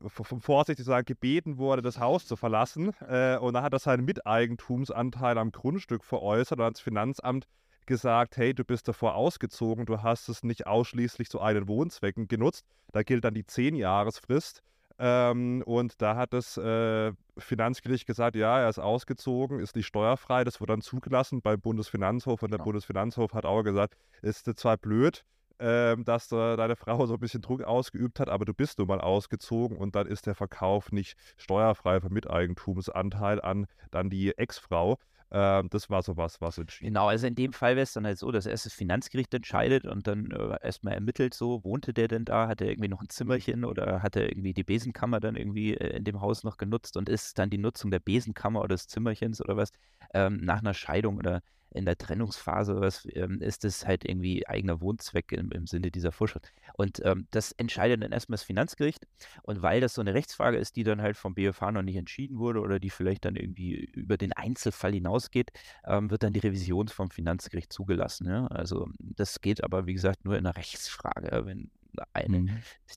vorsichtig sagen, gebeten wurde, das Haus zu verlassen. Äh, und dann hat er seinen Miteigentumsanteil am Grundstück veräußert und hat das Finanzamt gesagt, hey, du bist davor ausgezogen, du hast es nicht ausschließlich zu einen Wohnzwecken genutzt. Da gilt dann die 10-Jahresfrist. Ähm, und da hat das äh, Finanzgericht gesagt, ja, er ist ausgezogen, ist nicht steuerfrei. Das wurde dann zugelassen beim Bundesfinanzhof. Und der genau. Bundesfinanzhof hat auch gesagt, ist zwar blöd, ähm, dass äh, deine Frau so ein bisschen Druck ausgeübt hat, aber du bist nun mal ausgezogen und dann ist der Verkauf nicht steuerfrei vom Miteigentumsanteil an dann die Ex-Frau. Ähm, das war so was, was entschieden. Genau, also in dem Fall wäre es dann halt so, dass erst das Finanzgericht entscheidet und dann äh, erstmal ermittelt, so, wohnte der denn da, hat er irgendwie noch ein Zimmerchen oder hat er irgendwie die Besenkammer dann irgendwie äh, in dem Haus noch genutzt und ist dann die Nutzung der Besenkammer oder des Zimmerchens oder was ähm, nach einer Scheidung oder in der Trennungsphase was, ähm, ist es halt irgendwie eigener Wohnzweck im, im Sinne dieser Vorschrift. Und ähm, das entscheidet dann erstmal das Finanzgericht. Und weil das so eine Rechtsfrage ist, die dann halt vom BFH noch nicht entschieden wurde oder die vielleicht dann irgendwie über den Einzelfall hinausgeht, ähm, wird dann die Revision vom Finanzgericht zugelassen. Ja? Also das geht aber, wie gesagt, nur in einer Rechtsfrage. Wenn eine, mhm.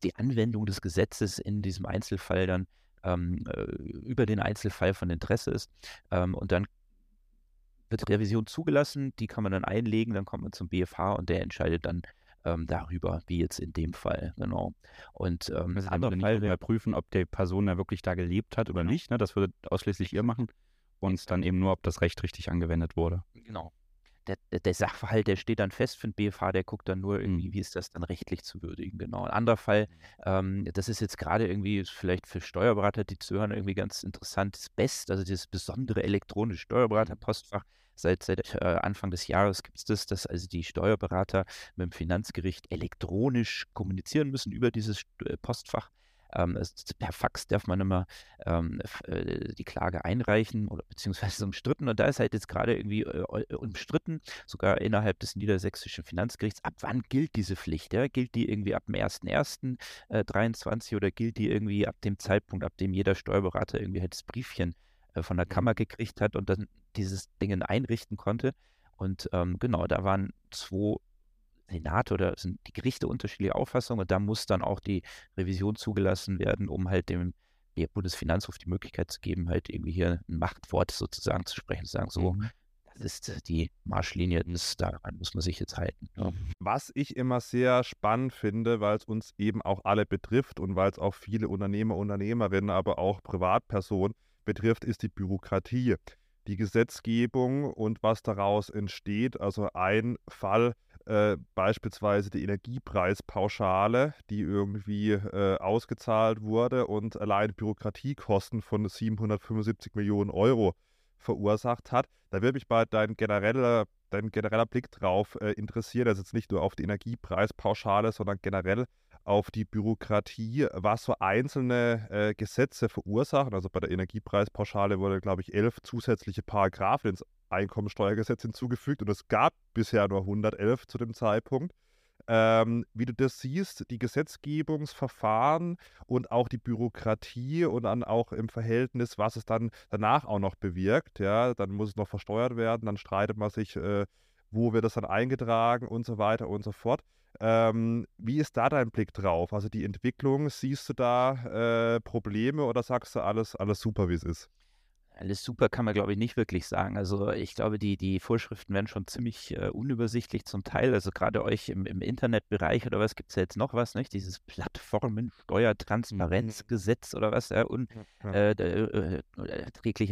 die Anwendung des Gesetzes in diesem Einzelfall dann ähm, äh, über den Einzelfall von Interesse ist. Ähm, und dann wird Revision zugelassen, die kann man dann einlegen, dann kommt man zum BFH und der entscheidet dann ähm, darüber, wie jetzt in dem Fall, genau. Und ähm, also andere Fall wäre prüfen, ob die Person da wirklich da gelebt hat oder genau. nicht. Ne? Das würde ausschließlich ihr machen. Und dann eben nur, ob das Recht richtig angewendet wurde. Genau. Der, der, der, Sachverhalt, der steht dann fest für den BFH, der guckt dann nur irgendwie, mhm. wie ist das dann rechtlich zu würdigen, genau. Ein anderer Fall, mhm. ähm, das ist jetzt gerade irgendwie vielleicht für Steuerberater, die zuhören, irgendwie ganz interessant, das BEST, also dieses besondere elektronische Steuerberaterpostfach, Seit, seit äh, Anfang des Jahres gibt es das, dass also die Steuerberater mit dem Finanzgericht elektronisch kommunizieren müssen über dieses äh, Postfach. Ähm, per Fax darf man immer ähm, äh, die Klage einreichen oder beziehungsweise umstritten. Und da ist halt jetzt gerade irgendwie äh, umstritten, sogar innerhalb des niedersächsischen Finanzgerichts, ab wann gilt diese Pflicht? Ja? Gilt die irgendwie ab dem 1.1.23 äh, oder gilt die irgendwie ab dem Zeitpunkt, ab dem jeder Steuerberater irgendwie halt das Briefchen äh, von der Kammer gekriegt hat und dann dieses Ding einrichten konnte. Und ähm, genau, da waren zwei Senate oder sind die Gerichte unterschiedliche Auffassungen und da muss dann auch die Revision zugelassen werden, um halt dem Bundesfinanzhof die Möglichkeit zu geben, halt irgendwie hier ein Machtwort sozusagen zu sprechen, zu sagen, so, mhm. das ist die Marschlinie, das, daran muss man sich jetzt halten. Ja. Was ich immer sehr spannend finde, weil es uns eben auch alle betrifft und weil es auch viele Unternehmer, Unternehmerinnen, aber auch Privatpersonen betrifft, ist die Bürokratie, die Gesetzgebung und was daraus entsteht. Also ein Fall äh, beispielsweise die Energiepreispauschale, die irgendwie äh, ausgezahlt wurde und allein Bürokratiekosten von 775 Millionen Euro verursacht hat. Da würde mich bei dein genereller, dein genereller Blick drauf äh, interessieren, also jetzt nicht nur auf die Energiepreispauschale, sondern generell auf die Bürokratie, was so einzelne äh, Gesetze verursachen. Also bei der Energiepreispauschale wurde, glaube ich, elf zusätzliche Paragraphen ins Einkommensteuergesetz hinzugefügt und es gab bisher nur 111 zu dem Zeitpunkt. Ähm, wie du das siehst, die Gesetzgebungsverfahren und auch die Bürokratie und dann auch im Verhältnis, was es dann danach auch noch bewirkt. Ja, dann muss es noch versteuert werden, dann streitet man sich, äh, wo wird das dann eingetragen und so weiter und so fort. Ähm, wie ist da dein Blick drauf? Also die Entwicklung, siehst du da äh, Probleme oder sagst du alles, alles super, wie es ist? Alles super kann man, glaube ich, nicht wirklich sagen. Also ich glaube, die, die Vorschriften werden schon ziemlich äh, unübersichtlich zum Teil. Also gerade euch im, im Internetbereich oder was gibt es ja jetzt noch was, nicht? Dieses Plattformensteuertransparenzgesetz mhm. oder was, ja, ja. Äh, äh,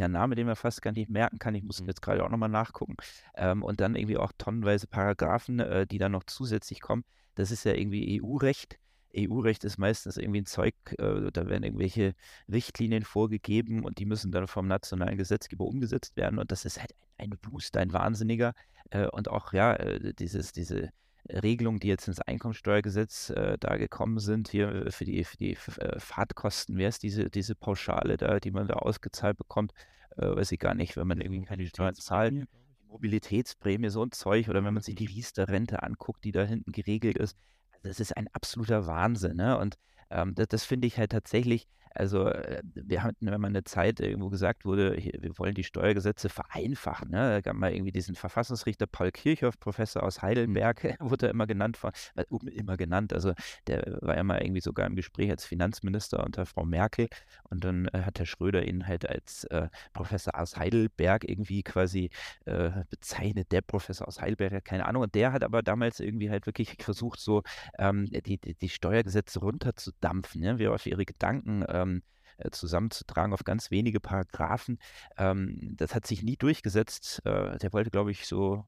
Name, den man fast gar nicht merken kann. Ich muss mhm. jetzt gerade auch nochmal nachgucken. Ähm, und dann irgendwie auch tonnenweise Paragraphen, äh, die dann noch zusätzlich kommen. Das ist ja irgendwie EU-Recht. EU-Recht ist meistens irgendwie ein Zeug, äh, da werden irgendwelche Richtlinien vorgegeben und die müssen dann vom nationalen Gesetzgeber umgesetzt werden. Und das ist halt ein, ein Boost, ein Wahnsinniger. Äh, und auch, ja, äh, dieses, diese Regelungen, die jetzt ins Einkommensteuergesetz äh, da gekommen sind, hier für die, für die äh, Fahrtkosten, wer ist diese, diese Pauschale da, die man da ausgezahlt bekommt, äh, weiß ich gar nicht, wenn man irgendwie keine Steuern zahlt. Mobilitätsprämie, so ein Zeug, oder wenn man sich die Riester-Rente anguckt, die da hinten geregelt ist das ist ein absoluter Wahnsinn. Ne? Und ähm, das, das finde ich halt tatsächlich also äh, wir hatten, wenn man eine Zeit irgendwo gesagt wurde, wir wollen die Steuergesetze vereinfachen. Ne? Da gab mal irgendwie diesen Verfassungsrichter Paul Kirchhoff, Professor aus mhm. Heidelberg, wurde er immer genannt, von, äh, immer genannt. Also der war ja mal irgendwie sogar im Gespräch als Finanzminister unter Frau Merkel. Und dann äh, hat Herr Schröder ihn halt als äh, Professor aus Heidelberg irgendwie quasi äh, bezeichnet, der Professor aus Heidelberg, keine Ahnung. Und der hat aber damals irgendwie halt wirklich versucht, so ähm, die, die, die, Steuergesetze runterzudampfen, ne? wie auf ihre Gedanken ähm, äh, zusammenzutragen auf ganz wenige Paragraphen. Ähm, das hat sich nie durchgesetzt. Äh, der wollte, glaube ich, so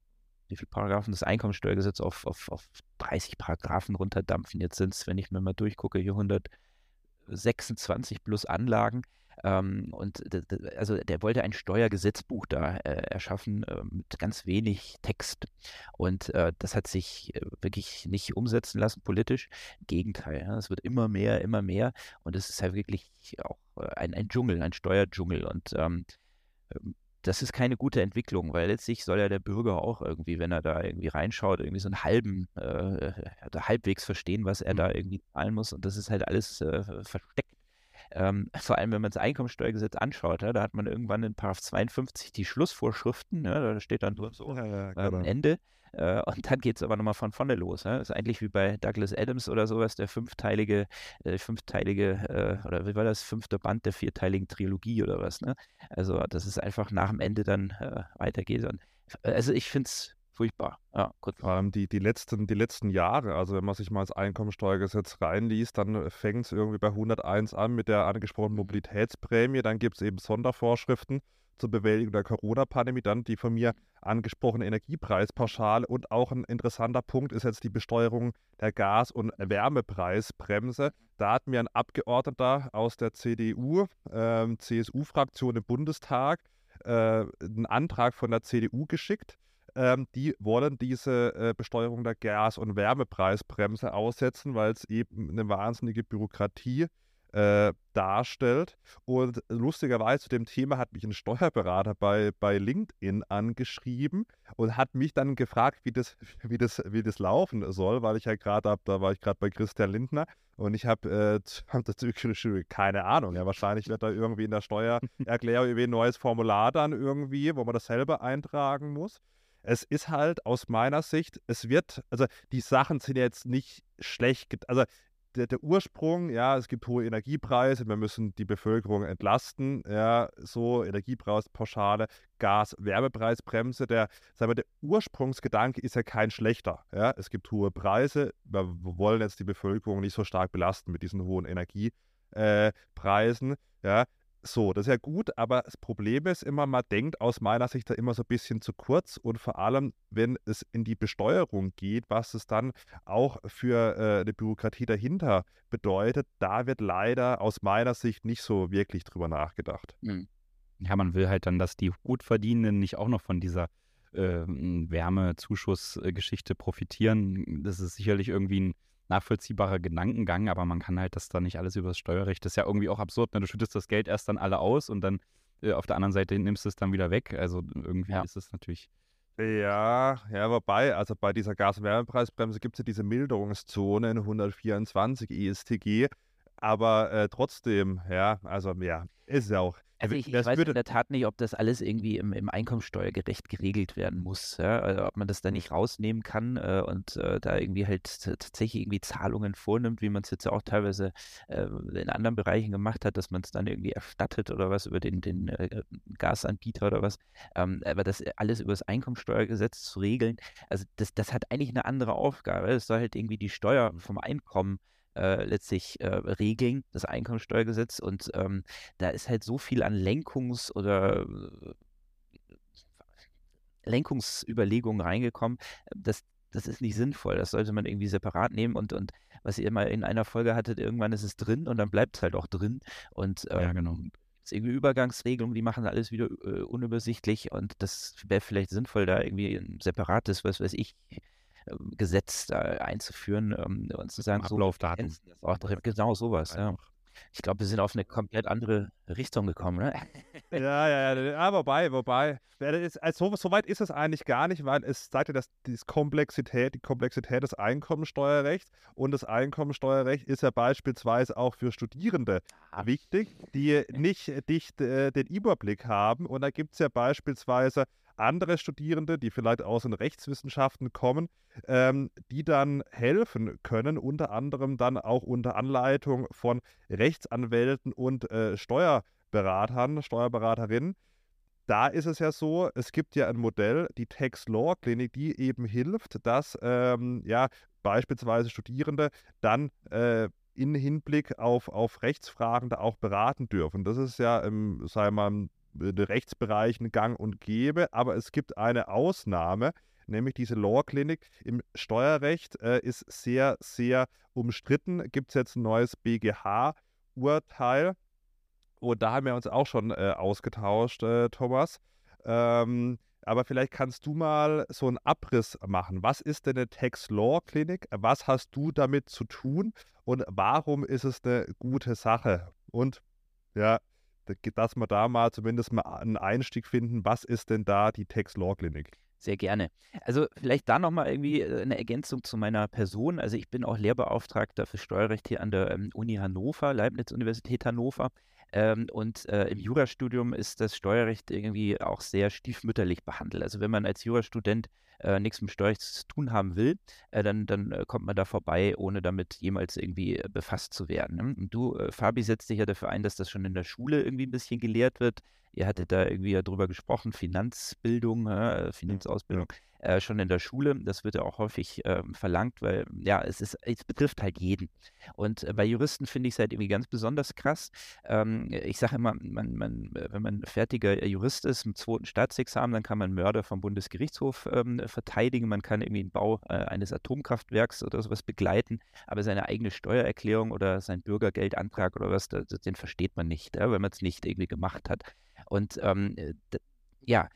wie viele Paragraphen das Einkommensteuergesetz auf, auf, auf 30 Paragraphen runterdampfen. Jetzt sind es, wenn ich mir mal durchgucke, hier 126 plus Anlagen. Ähm, und also der wollte ein Steuergesetzbuch da äh, erschaffen äh, mit ganz wenig Text. Und äh, das hat sich äh, wirklich nicht umsetzen lassen politisch. Im Gegenteil, ja, es wird immer mehr, immer mehr. Und es ist halt wirklich auch äh, ein, ein Dschungel, ein Steuerdschungel. Und ähm, ähm, das ist keine gute Entwicklung, weil letztlich soll ja der Bürger auch irgendwie, wenn er da irgendwie reinschaut, irgendwie so einen halben, äh, halbwegs verstehen, was er mhm. da irgendwie zahlen muss. Und das ist halt alles äh, versteckt ähm, vor allem, wenn man das Einkommensteuergesetz anschaut, ja, da hat man irgendwann in Paragraph 52 die Schlussvorschriften, ja, da steht dann so ja, ja, ähm, Ende. Äh, und dann geht es aber nochmal von vorne los. Ja. Das ist eigentlich wie bei Douglas Adams oder sowas, der fünfteilige, äh, fünfteilige, äh, oder wie war das, fünfte Band der vierteiligen Trilogie oder was. Ne? Also, dass es einfach nach dem Ende dann äh, weitergeht. Und, also, ich finde es furchtbar. Ja, gut. Vor allem die, die, letzten, die letzten Jahre, also wenn man sich mal ins Einkommensteuergesetz reinliest, dann fängt es irgendwie bei 101 an mit der angesprochenen Mobilitätsprämie. Dann gibt es eben Sondervorschriften zur Bewältigung der Corona-Pandemie, dann die von mir angesprochene Energiepreispauschale und auch ein interessanter Punkt ist jetzt die Besteuerung der Gas- und Wärmepreisbremse. Da hat mir ein Abgeordneter aus der CDU, äh, CSU-Fraktion im Bundestag, äh, einen Antrag von der CDU geschickt ähm, die wollen diese äh, Besteuerung der Gas- und Wärmepreisbremse aussetzen, weil es eben eine wahnsinnige Bürokratie äh, darstellt. Und lustigerweise zu dem Thema hat mich ein Steuerberater bei, bei LinkedIn angeschrieben und hat mich dann gefragt, wie das, wie das, wie das laufen soll, weil ich ja gerade, da war ich gerade bei Christian Lindner und ich habe äh, hab dazu keine Ahnung. Ja, wahrscheinlich wird da irgendwie in der Steuererklärung irgendwie ein neues Formular dann irgendwie, wo man das selber eintragen muss es ist halt aus meiner Sicht, es wird, also die Sachen sind jetzt nicht schlecht, also der, der, Ursprung, ja, es gibt hohe Energiepreise, wir müssen die Bevölkerung entlasten, ja, so Energiepreispauschale, Gas-Wärmepreisbremse, der, sagen wir, der Ursprungsgedanke ist ja kein schlechter, ja, es gibt hohe Preise, wir wollen jetzt die Bevölkerung nicht so stark belasten mit diesen hohen Energiepreisen, äh, ja, so, das ist ja gut, aber das Problem ist immer, man denkt aus meiner Sicht da immer so ein bisschen zu kurz und vor allem, wenn es in die Besteuerung geht, was es dann auch für äh, eine Bürokratie dahinter bedeutet, da wird leider aus meiner Sicht nicht so wirklich drüber nachgedacht. Hm. Ja, man will halt dann, dass die Gutverdienenden nicht auch noch von dieser äh, Wärmezuschussgeschichte profitieren. Das ist sicherlich irgendwie ein nachvollziehbarer Gedankengang, aber man kann halt das dann nicht alles über das Steuerrecht. Das ist ja irgendwie auch absurd. Ne? Du schüttest das Geld erst dann alle aus und dann äh, auf der anderen Seite nimmst du es dann wieder weg. Also irgendwie ja. ist es natürlich. Ja, ja, wobei, also bei dieser Gas-Wärmepreisbremse gibt es ja diese Milderungszone in 124 ESTG, aber äh, trotzdem, ja, also ja, ist ja auch also ich, ich weiß in der Tat nicht, ob das alles irgendwie im, im Einkommensteuergerecht geregelt werden muss. Ja? Also ob man das da nicht rausnehmen kann äh, und äh, da irgendwie halt tatsächlich irgendwie Zahlungen vornimmt, wie man es jetzt auch teilweise äh, in anderen Bereichen gemacht hat, dass man es dann irgendwie erstattet oder was über den, den äh, Gasanbieter oder was. Ähm, aber das alles über das Einkommensteuergesetz zu regeln, also das, das hat eigentlich eine andere Aufgabe. Es soll halt irgendwie die Steuer vom Einkommen äh, letztlich äh, regeln, das Einkommensteuergesetz. Und ähm, da ist halt so viel an Lenkungs- oder äh, Lenkungsüberlegungen reingekommen, das, das ist nicht sinnvoll. Das sollte man irgendwie separat nehmen und, und was ihr mal in einer Folge hattet, irgendwann ist es drin und dann bleibt es halt auch drin. Und ähm, ja, genau. Es irgendwie Übergangsregelungen, die machen alles wieder äh, unübersichtlich und das wäre vielleicht sinnvoll, da irgendwie ein separates, was weiß ich, Gesetz da einzuführen ähm, und zu sagen, Ablaufdaten. So, auch, genau sowas, ja. Ich glaube, wir sind auf eine komplett andere Richtung gekommen, ne? ja, ja, ja, ja, wobei, wobei, also so, so weit ist es eigentlich gar nicht, weil es sagt ja, dass die Komplexität, die Komplexität des Einkommensteuerrechts und das Einkommensteuerrecht ist ja beispielsweise auch für Studierende ah. wichtig, die nicht dicht äh, den Überblick haben. Und da gibt es ja beispielsweise andere Studierende, die vielleicht aus den Rechtswissenschaften kommen, ähm, die dann helfen können, unter anderem dann auch unter Anleitung von Rechtsanwälten und äh, Steuerberatern, Steuerberaterinnen. Da ist es ja so, es gibt ja ein Modell, die Tax Law Klinik, die eben hilft, dass ähm, ja beispielsweise Studierende dann äh, in Hinblick auf, auf Rechtsfragen da auch beraten dürfen. Das ist ja, sagen wir mal, Rechtsbereichen gang und gäbe, aber es gibt eine Ausnahme, nämlich diese Law-Klinik im Steuerrecht äh, ist sehr, sehr umstritten. Gibt es jetzt ein neues BGH-Urteil? Und da haben wir uns auch schon äh, ausgetauscht, äh, Thomas. Ähm, aber vielleicht kannst du mal so einen Abriss machen. Was ist denn eine Tax Law Klinik? Was hast du damit zu tun? Und warum ist es eine gute Sache? Und ja, dass wir da mal zumindest mal einen Einstieg finden, was ist denn da die Tax Law Clinic? Sehr gerne. Also vielleicht da nochmal irgendwie äh, eine Ergänzung zu meiner Person. Also ich bin auch Lehrbeauftragter für Steuerrecht hier an der ähm, Uni Hannover, Leibniz-Universität Hannover. Ähm, und äh, im Jurastudium ist das Steuerrecht irgendwie auch sehr stiefmütterlich behandelt. Also wenn man als Jurastudent äh, nichts mit Steuerrecht zu tun haben will, äh, dann, dann äh, kommt man da vorbei, ohne damit jemals irgendwie äh, befasst zu werden. Ne? Und du, äh, Fabi, setzt dich ja dafür ein, dass das schon in der Schule irgendwie ein bisschen gelehrt wird. Ihr hattet da irgendwie ja drüber gesprochen, Finanzbildung, Finanzausbildung. Ja äh, schon in der Schule. Das wird ja auch häufig äh, verlangt, weil ja, es, ist, es betrifft halt jeden. Und äh, bei Juristen finde ich es halt irgendwie ganz besonders krass. Ähm, ich sage immer, man, man, wenn man fertiger Jurist ist mit zweiten Staatsexamen, dann kann man Mörder vom Bundesgerichtshof ähm, verteidigen, man kann irgendwie den Bau äh, eines Atomkraftwerks oder sowas begleiten, aber seine eigene Steuererklärung oder sein Bürgergeldantrag oder was, den versteht man nicht, wenn man es nicht irgendwie gemacht hat. Und ähm, ja,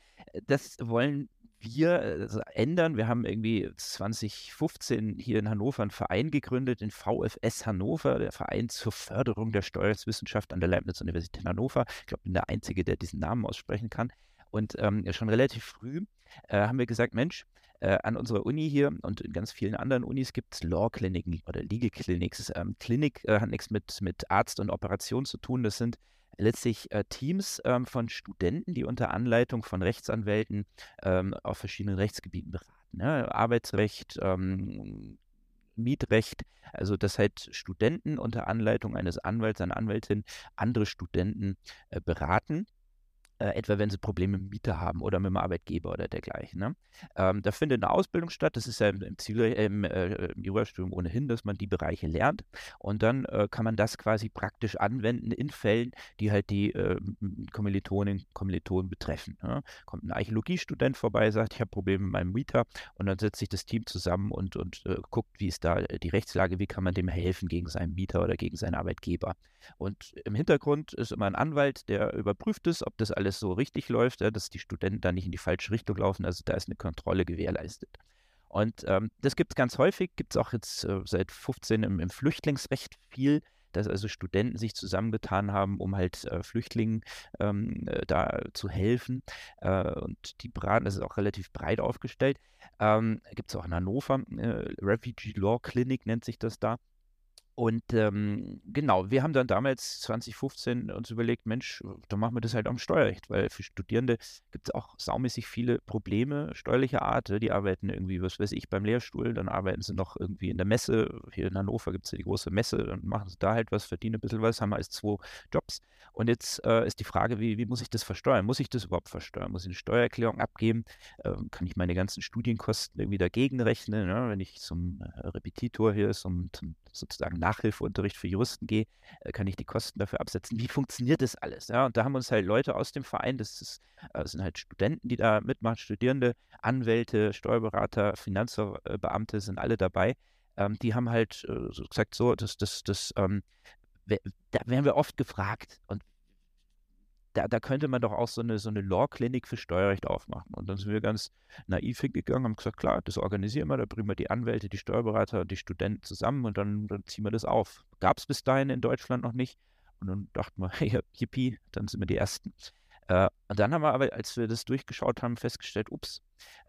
das wollen wir ändern. Wir haben irgendwie 2015 hier in Hannover einen Verein gegründet, den VFS Hannover, der Verein zur Förderung der Steuerwissenschaft an der Leibniz-Universität Hannover. Ich glaube, ich bin der Einzige, der diesen Namen aussprechen kann. Und ähm, schon relativ früh äh, haben wir gesagt, Mensch, äh, an unserer Uni hier und in ganz vielen anderen Unis gibt es Law-Kliniken oder Legal Clinics. Ähm, Klinik äh, hat nichts mit, mit Arzt und Operation zu tun. Das sind letztlich äh, Teams ähm, von Studenten, die unter Anleitung von Rechtsanwälten ähm, auf verschiedenen Rechtsgebieten beraten. Ne? Arbeitsrecht, ähm, Mietrecht, also dass halt Studenten unter Anleitung eines Anwalts, einer Anwältin andere Studenten äh, beraten äh, etwa wenn sie Probleme mit Mieter haben oder mit dem Arbeitgeber oder dergleichen. Ne? Ähm, da findet eine Ausbildung statt. Das ist ja im, Ziel, im, äh, im Jurastudium ohnehin, dass man die Bereiche lernt. Und dann äh, kann man das quasi praktisch anwenden in Fällen, die halt die äh, Kommilitoninnen Kommilitonen betreffen. Ne? Kommt ein Archäologiestudent vorbei, sagt, ich habe Probleme mit meinem Mieter. Und dann setzt sich das Team zusammen und, und äh, guckt, wie ist da die Rechtslage, wie kann man dem helfen gegen seinen Mieter oder gegen seinen Arbeitgeber. Und im Hintergrund ist immer ein Anwalt, der überprüft es, ob das alles so richtig läuft, ja, dass die Studenten da nicht in die falsche Richtung laufen. Also da ist eine Kontrolle gewährleistet. Und ähm, das gibt es ganz häufig, gibt es auch jetzt äh, seit 15 im, im Flüchtlingsrecht viel dass also Studenten sich zusammengetan haben, um halt äh, Flüchtlingen ähm, äh, da zu helfen. Äh, und die beraten, das ist auch relativ breit aufgestellt. Ähm, Gibt es auch in Hannover, äh, Refugee Law Clinic nennt sich das da. Und ähm, genau, wir haben dann damals 2015 uns überlegt, Mensch, dann machen wir das halt am Steuerrecht, weil für Studierende gibt es auch saumäßig viele Probleme steuerlicher Art. Die arbeiten irgendwie, was weiß ich, beim Lehrstuhl, dann arbeiten sie noch irgendwie in der Messe. Hier in Hannover gibt es ja die große Messe, dann machen sie da halt was, verdienen ein bisschen was, haben als zwei Jobs. Und jetzt äh, ist die Frage, wie, wie, muss ich das versteuern? Muss ich das überhaupt versteuern? Muss ich eine Steuererklärung abgeben? Ähm, kann ich meine ganzen Studienkosten irgendwie dagegen rechnen? Ne? Wenn ich zum äh, Repetitor hier zum, zum sozusagen Nachhilfeunterricht für Juristen gehe, äh, kann ich die Kosten dafür absetzen. Wie funktioniert das alles? Ja? Und da haben uns halt Leute aus dem Verein, das, ist, das äh, sind halt Studenten, die da mitmachen, Studierende, Anwälte, Steuerberater, Finanzbeamte sind alle dabei. Ähm, die haben halt äh, gesagt, so, das, das, das, ähm, da werden wir oft gefragt und da, da könnte man doch auch so eine, so eine Law-Klinik für Steuerrecht aufmachen. Und dann sind wir ganz naiv hingegangen, haben gesagt, klar, das organisieren wir, da bringen wir die Anwälte, die Steuerberater die Studenten zusammen und dann, dann ziehen wir das auf. Gab es bis dahin in Deutschland noch nicht. Und dann dachten wir, ja, yippie, dann sind wir die Ersten. Äh, und dann haben wir aber, als wir das durchgeschaut haben, festgestellt, ups,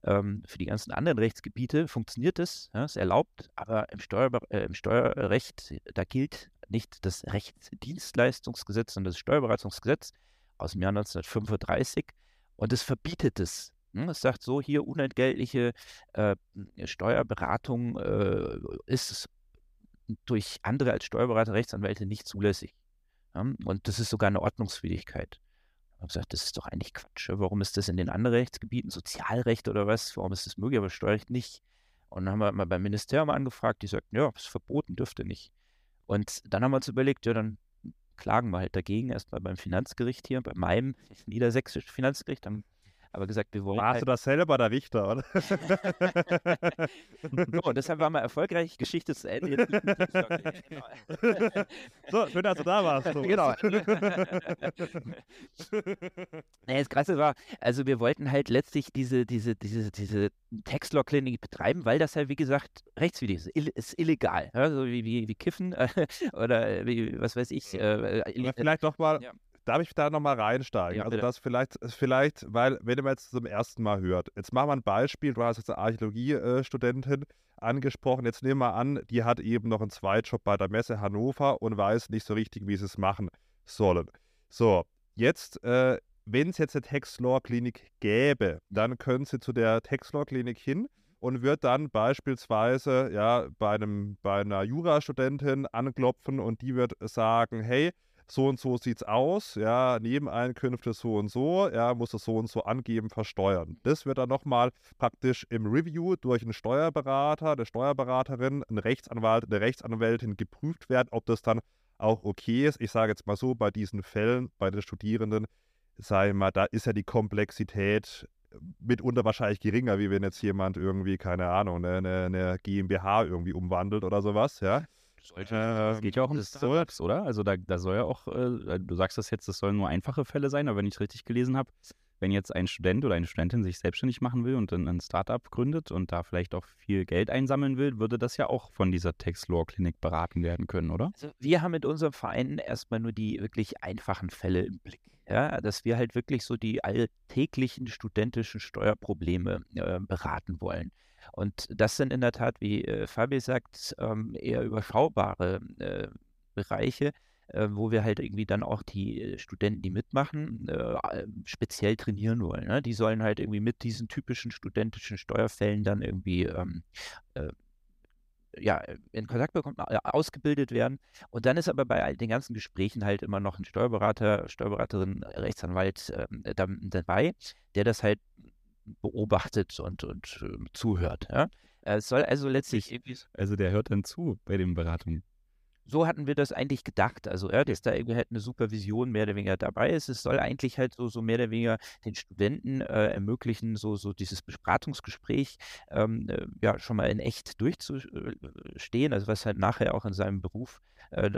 ähm, für die ganzen anderen Rechtsgebiete funktioniert das, ja, ist erlaubt, aber im, Steuer, äh, im Steuerrecht, da gilt nicht das Rechtsdienstleistungsgesetz, sondern das Steuerberatungsgesetz aus dem Jahr 1935 und es verbietet es. Hm, es sagt so, hier unentgeltliche äh, Steuerberatung äh, ist durch andere als Steuerberater, Rechtsanwälte nicht zulässig. Ja? Und das ist sogar eine Ordnungswidrigkeit. Ich habe gesagt, das ist doch eigentlich Quatsch. Warum ist das in den anderen Rechtsgebieten, Sozialrecht oder was, warum ist das möglich, aber Steuerrecht nicht? Und dann haben wir mal beim Ministerium angefragt, die sagten, ja, es ist verboten, dürfte nicht. Und dann haben wir uns überlegt, ja, dann klagen wir halt dagegen, erstmal beim Finanzgericht hier, bei meinem niedersächsischen Finanzgericht, haben aber gesagt, wir wollen. Warst halt... du das selber der Richter, oder? so, und deshalb waren wir erfolgreich. Geschichte zu Ende. so, schön, dass du da warst. So. Genau. naja, das Krasse war, also wir wollten halt letztlich diese, diese, diese, diese Textlaw-Klinik betreiben, weil das ja, wie gesagt, rechtswidrig ist. Ill ist illegal. Ja, so wie, wie, wie Kiffen oder wie, was weiß ich. Äh, äh, vielleicht doch mal. Ja darf ich da nochmal reinsteigen? Ja, also das vielleicht, vielleicht, weil, wenn ihr jetzt zum ersten Mal hört, jetzt machen wir ein Beispiel, du hast jetzt eine Archäologiestudentin angesprochen, jetzt nehmen wir an, die hat eben noch einen Zweitjob bei der Messe Hannover und weiß nicht so richtig, wie sie es machen sollen. So, jetzt, äh, wenn es jetzt eine Textlaw-Klinik gäbe, dann können sie zu der Textlaw-Klinik hin und wird dann beispielsweise ja, bei, einem, bei einer Jurastudentin anklopfen und die wird sagen, hey, so und so sieht es aus, ja, Nebeneinkünfte so und so, ja, muss es so und so angeben, versteuern. Das wird dann nochmal praktisch im Review durch einen Steuerberater, eine Steuerberaterin, einen Rechtsanwalt, eine Rechtsanwältin geprüft werden, ob das dann auch okay ist. Ich sage jetzt mal so, bei diesen Fällen, bei den Studierenden, ich mal, da ist ja die Komplexität mitunter wahrscheinlich geringer, wie wenn jetzt jemand irgendwie, keine Ahnung, eine, eine GmbH irgendwie umwandelt oder sowas, ja. Sollte, es geht ja auch um Startups, oder? Also da, da soll ja auch, äh, du sagst das jetzt, das sollen nur einfache Fälle sein, aber wenn ich es richtig gelesen habe, wenn jetzt ein Student oder eine Studentin sich selbstständig machen will und dann ein Startup gründet und da vielleicht auch viel Geld einsammeln will, würde das ja auch von dieser Tax Law Klinik beraten werden können, oder? Also wir haben mit unserem Verein erstmal nur die wirklich einfachen Fälle im Blick. Ja, dass wir halt wirklich so die alltäglichen studentischen Steuerprobleme äh, beraten wollen. Und das sind in der Tat, wie äh, Fabi sagt, ähm, eher überschaubare äh, Bereiche, äh, wo wir halt irgendwie dann auch die äh, Studenten, die mitmachen, äh, speziell trainieren wollen. Ne? Die sollen halt irgendwie mit diesen typischen studentischen Steuerfällen dann irgendwie ähm, äh, ja, in Kontakt bekommen, ausgebildet werden. Und dann ist aber bei all den ganzen Gesprächen halt immer noch ein Steuerberater, Steuerberaterin, Rechtsanwalt äh, dabei, der das halt beobachtet und, und äh, zuhört. Ja? Es soll also letztlich. Also der hört dann zu bei den Beratungen. So hatten wir das eigentlich gedacht. Also, ja, dass da irgendwie halt eine Supervision mehr oder weniger dabei ist. Es soll eigentlich halt so, so mehr oder weniger den Studenten äh, ermöglichen, so, so dieses Beratungsgespräch ähm, äh, ja schon mal in echt durchzustehen, also was halt nachher auch in seinem Beruf äh,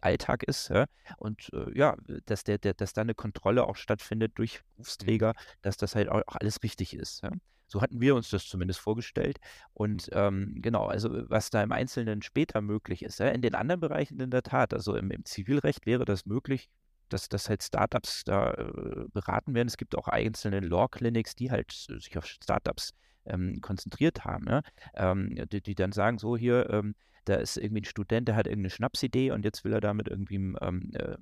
Alltag ist. Ja? Und äh, ja, dass, der, der, dass da eine Kontrolle auch stattfindet durch Berufsträger, dass das halt auch, auch alles richtig ist. Ja? So hatten wir uns das zumindest vorgestellt. Und ähm, genau, also was da im Einzelnen später möglich ist. Ja, in den anderen Bereichen in der Tat, also im, im Zivilrecht wäre das möglich, dass, dass halt Startups da äh, beraten werden. Es gibt auch einzelne Law-Clinics, die halt sich auf Startups ähm, konzentriert haben, ja? ähm, die, die, dann sagen, so hier, ähm, da ist irgendwie ein Student, der hat irgendeine Schnapsidee und jetzt will er damit irgendwie ähm, äh,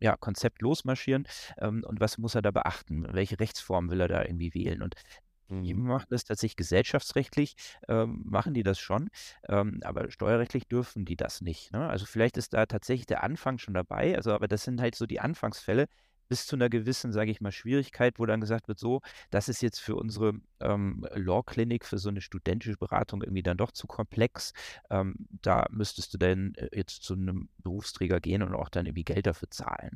ja, Konzept losmarschieren ähm, und was muss er da beachten? Welche Rechtsform will er da irgendwie wählen? Und die mhm. machen das tatsächlich gesellschaftsrechtlich, ähm, machen die das schon, ähm, aber steuerrechtlich dürfen die das nicht. Ne? Also vielleicht ist da tatsächlich der Anfang schon dabei, also aber das sind halt so die Anfangsfälle, bis zu einer gewissen, sage ich mal, Schwierigkeit, wo dann gesagt wird, so, das ist jetzt für unsere ähm, Law-Clinic, für so eine studentische Beratung irgendwie dann doch zu komplex. Ähm, da müsstest du dann äh, jetzt zu einem Berufsträger gehen und auch dann irgendwie Geld dafür zahlen.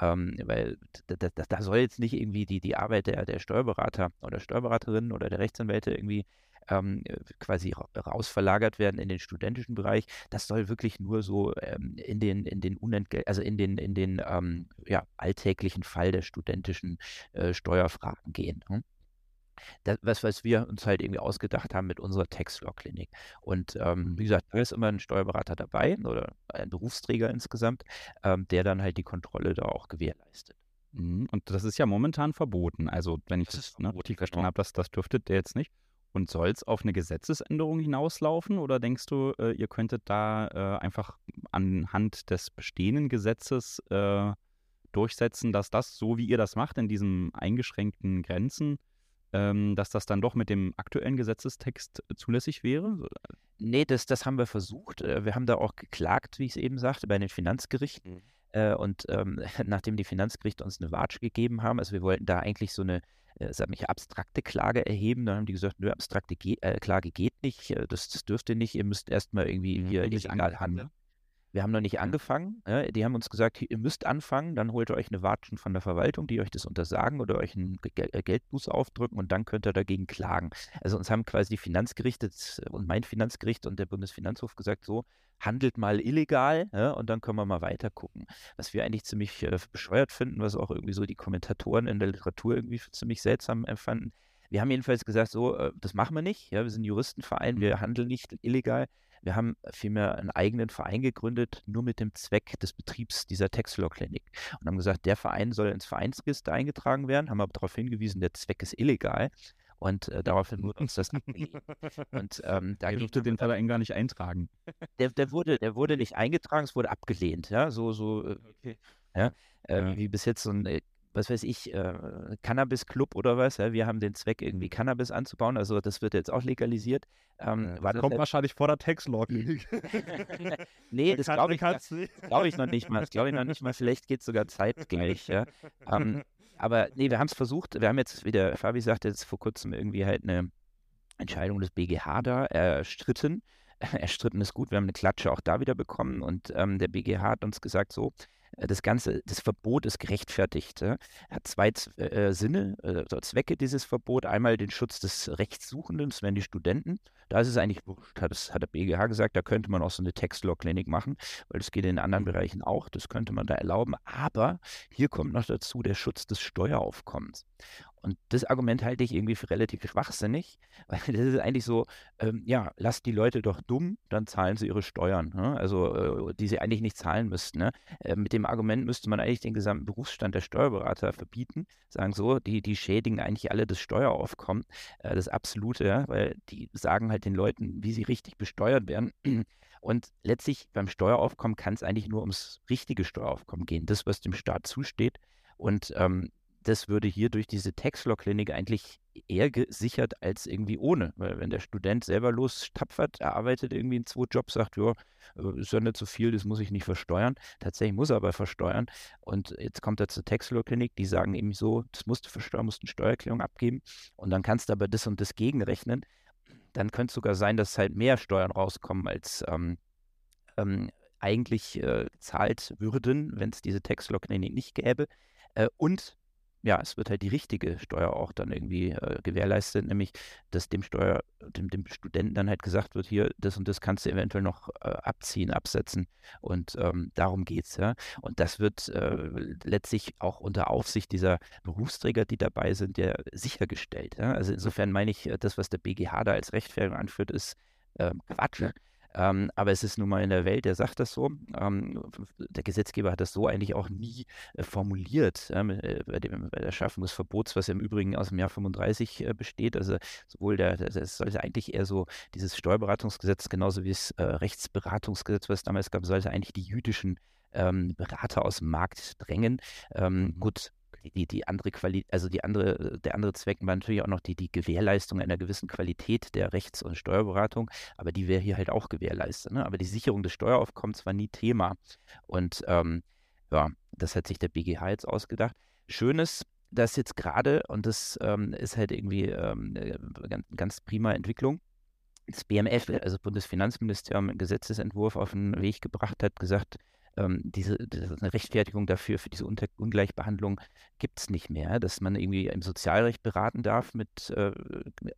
Ähm, weil da, da, da, soll jetzt nicht irgendwie die, die Arbeit der, der Steuerberater oder Steuerberaterin oder der Rechtsanwälte irgendwie ähm, quasi rausverlagert werden in den studentischen Bereich. Das soll wirklich nur so ähm, in den, in den Unentgelt, also in den, in den ähm, ja, alltäglichen Fall der studentischen äh, Steuerfragen gehen. Hm? Das, was, was wir uns halt irgendwie ausgedacht haben mit unserer Tax-Law-Klinik. Und ähm, wie gesagt, da ist immer ein Steuerberater dabei oder ein Berufsträger insgesamt, ähm, der dann halt die Kontrolle da auch gewährleistet. Mhm. Und das ist ja momentan verboten. Also, wenn ich das, das ne, richtig verstanden genau. habe, das, das dürftet der jetzt nicht. Und soll es auf eine Gesetzesänderung hinauslaufen oder denkst du, äh, ihr könntet da äh, einfach anhand des bestehenden Gesetzes äh, durchsetzen, dass das, so wie ihr das macht, in diesen eingeschränkten Grenzen, ähm, dass das dann doch mit dem aktuellen Gesetzestext zulässig wäre? Nee, das, das haben wir versucht. Äh, wir haben da auch geklagt, wie ich es eben sagte, bei den Finanzgerichten. Mhm. Äh, und ähm, nachdem die Finanzgerichte uns eine Watsch gegeben haben, also wir wollten da eigentlich so eine äh, sag mich, abstrakte Klage erheben. Dann haben die gesagt, nö, abstrakte Ge äh, Klage geht nicht, äh, das, das dürft ihr nicht, ihr müsst erstmal irgendwie hier illegal handeln. Wir haben noch nicht angefangen. Ja, die haben uns gesagt, ihr müsst anfangen, dann holt ihr euch eine Watschen von der Verwaltung, die euch das untersagen oder euch einen äh, Geldbuß aufdrücken und dann könnt ihr dagegen klagen. Also uns haben quasi die Finanzgerichte und mein Finanzgericht und der Bundesfinanzhof gesagt, so, handelt mal illegal ja, und dann können wir mal weiter gucken. Was wir eigentlich ziemlich äh, bescheuert finden, was auch irgendwie so die Kommentatoren in der Literatur irgendwie ziemlich seltsam empfanden. Wir haben jedenfalls gesagt, so, äh, das machen wir nicht. Ja, wir sind Juristenverein, wir mhm. handeln nicht illegal. Wir haben vielmehr einen eigenen Verein gegründet, nur mit dem Zweck des Betriebs dieser Textlaw-Klinik. Und haben gesagt, der Verein soll ins Vereinsregister eingetragen werden, haben aber darauf hingewiesen, der Zweck ist illegal. Und äh, daraufhin wurde uns das abgelehnt. Und ähm, da durfte den Verein gar nicht eintragen. Der, der, wurde, der wurde nicht eingetragen, es wurde abgelehnt. Ja, so, so äh, okay. ja, äh, ja. wie bis jetzt so ein äh, was weiß ich, äh, Cannabis-Club oder was. Ja? Wir haben den Zweck, irgendwie Cannabis anzubauen. Also das wird jetzt auch legalisiert. Ähm, ja, das kommt wahrscheinlich vor der Tax-Law-Klinik. nee, das glaube ich, glaub ich noch nicht mal. Das glaube ich noch nicht mal. Vielleicht geht es sogar zeitgleich. Ja? ähm, aber nee, wir haben es versucht. Wir haben jetzt, wie der Fabi sagte, jetzt vor kurzem irgendwie halt eine Entscheidung des BGH da erstritten. Erstritten ist gut, wir haben eine Klatsche auch da wieder bekommen und ähm, der BGH hat uns gesagt, so, das Ganze, das Verbot ist gerechtfertigt. Ja? Hat zwei äh, Sinne, äh, Zwecke dieses Verbot. Einmal den Schutz des Rechtssuchenden, das wären die Studenten. Da ist es eigentlich wurscht, hat, das, hat der BGH gesagt, da könnte man auch so eine Textlaw-Klinik machen, weil das geht in anderen mhm. Bereichen auch, das könnte man da erlauben. Aber hier kommt noch dazu der Schutz des Steueraufkommens. Und das Argument halte ich irgendwie für relativ schwachsinnig, weil das ist eigentlich so, ähm, ja, lasst die Leute doch dumm, dann zahlen sie ihre Steuern, ne? also äh, die sie eigentlich nicht zahlen müssten. Ne? Äh, mit dem Argument müsste man eigentlich den gesamten Berufsstand der Steuerberater verbieten, sagen so, die, die schädigen eigentlich alle das Steueraufkommen, äh, das absolute, ja? weil die sagen halt den Leuten, wie sie richtig besteuert werden. Und letztlich beim Steueraufkommen kann es eigentlich nur ums richtige Steueraufkommen gehen, das, was dem Staat zusteht. Und ähm, das würde hier durch diese Taxlaw-Klinik eigentlich eher gesichert als irgendwie ohne. Weil wenn der Student selber lostapfert, er arbeitet irgendwie in zwei Jobs, sagt, ja, äh, ist ja nicht so viel, das muss ich nicht versteuern. Tatsächlich muss er aber versteuern. Und jetzt kommt er zur Taxlaw-Klinik, die sagen eben so, das musst du versteuern, musst eine Steuererklärung abgeben. Und dann kannst du aber das und das gegenrechnen. Dann könnte es sogar sein, dass halt mehr Steuern rauskommen, als ähm, ähm, eigentlich äh, gezahlt würden, wenn es diese Taxlaw-Klinik nicht gäbe. Äh, und ja, es wird halt die richtige Steuer auch dann irgendwie äh, gewährleistet, nämlich dass dem Steuer, dem, dem, Studenten dann halt gesagt wird, hier, das und das kannst du eventuell noch äh, abziehen, absetzen. Und ähm, darum geht es, ja. Und das wird äh, letztlich auch unter Aufsicht dieser Berufsträger, die dabei sind, ja sichergestellt. Ja? Also insofern meine ich, äh, das, was der BGH da als Rechtfertigung anführt, ist ähm, Quatsch. Ähm, aber es ist nun mal in der Welt, der sagt das so. Ähm, der Gesetzgeber hat das so eigentlich auch nie äh, formuliert äh, bei, dem, bei, der Schaffung des Verbots, was ja im Übrigen aus dem Jahr 35 äh, besteht. Also sowohl der, das sollte eigentlich eher so dieses Steuerberatungsgesetz, genauso wie das äh, Rechtsberatungsgesetz, was es damals gab, sollte eigentlich die jüdischen ähm, Berater aus dem Markt drängen. Ähm, mhm. Gut, die, die andere Qualität, also die andere, der andere Zweck war natürlich auch noch die, die Gewährleistung einer gewissen Qualität der Rechts- und Steuerberatung, aber die wäre hier halt auch gewährleistet. Ne? Aber die Sicherung des Steueraufkommens war nie Thema. Und ähm, ja, das hat sich der BGH jetzt ausgedacht. Schönes, dass jetzt gerade, und das ähm, ist halt irgendwie ähm, ganz, ganz prima Entwicklung, das BMF, also Bundesfinanzministerium, einen Gesetzesentwurf auf den Weg gebracht hat, gesagt, ähm, diese, eine Rechtfertigung dafür, für diese Unter Ungleichbehandlung gibt es nicht mehr, dass man irgendwie im Sozialrecht beraten darf mit äh,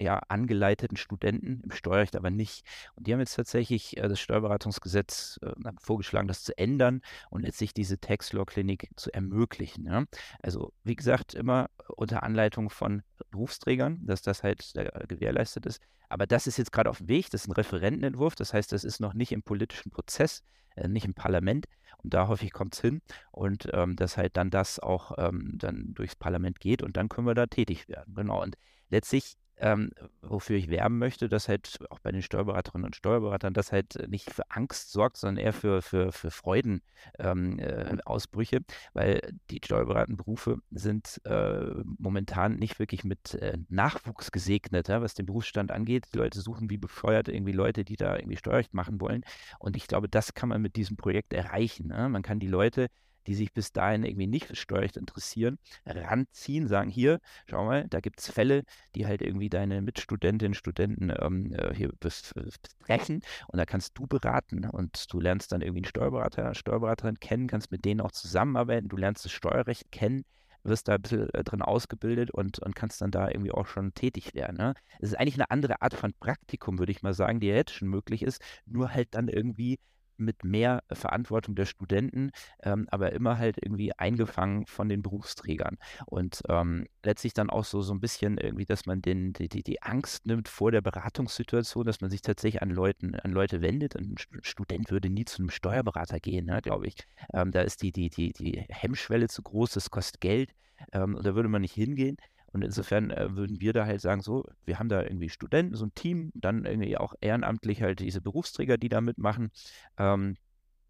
ja, angeleiteten Studenten, im Steuerrecht aber nicht. Und die haben jetzt tatsächlich äh, das Steuerberatungsgesetz äh, vorgeschlagen, das zu ändern und letztlich diese Tax Law Klinik zu ermöglichen. Ja? Also wie gesagt, immer unter Anleitung von Berufsträgern, dass das halt äh, gewährleistet ist. Aber das ist jetzt gerade auf dem Weg, das ist ein Referentenentwurf, das heißt, das ist noch nicht im politischen Prozess, äh, nicht im Parlament. Und da hoffe ich, kommt es hin und ähm, dass halt dann das auch ähm, dann durchs Parlament geht und dann können wir da tätig werden. Genau. Und letztlich ähm, wofür ich werben möchte, dass halt auch bei den Steuerberaterinnen und Steuerberatern das halt nicht für Angst sorgt, sondern eher für, für, für Freudenausbrüche, ähm, äh, weil die steuerberatenden Berufe sind äh, momentan nicht wirklich mit äh, Nachwuchs gesegnet, ja, was den Berufsstand angeht. Die Leute suchen wie bescheuert irgendwie Leute, die da irgendwie Steuerrecht machen wollen. Und ich glaube, das kann man mit diesem Projekt erreichen. Ne? Man kann die Leute die sich bis dahin irgendwie nicht für Steuerrecht interessieren, ranziehen, sagen, hier, schau mal, da gibt es Fälle, die halt irgendwie deine Mitstudentinnen, Studenten ähm, äh, hier betreffen und da kannst du beraten und du lernst dann irgendwie einen Steuerberater, Steuerberaterin kennen, kannst mit denen auch zusammenarbeiten, du lernst das Steuerrecht kennen, wirst da ein bisschen äh, drin ausgebildet und, und kannst dann da irgendwie auch schon tätig werden. Ne? Es ist eigentlich eine andere Art von Praktikum, würde ich mal sagen, die jetzt schon möglich ist, nur halt dann irgendwie mit mehr Verantwortung der Studenten, ähm, aber immer halt irgendwie eingefangen von den Berufsträgern. Und ähm, letztlich dann auch so, so ein bisschen irgendwie, dass man den, die, die, Angst nimmt vor der Beratungssituation, dass man sich tatsächlich an Leuten, an Leute wendet. Ein Student würde nie zu einem Steuerberater gehen, ne, glaube ich. Ähm, da ist die, die, die, die Hemmschwelle zu groß, das kostet Geld. Ähm, da würde man nicht hingehen. Und insofern äh, würden wir da halt sagen, so, wir haben da irgendwie Studenten, so ein Team, dann irgendwie auch ehrenamtlich halt diese Berufsträger, die da mitmachen. Ähm,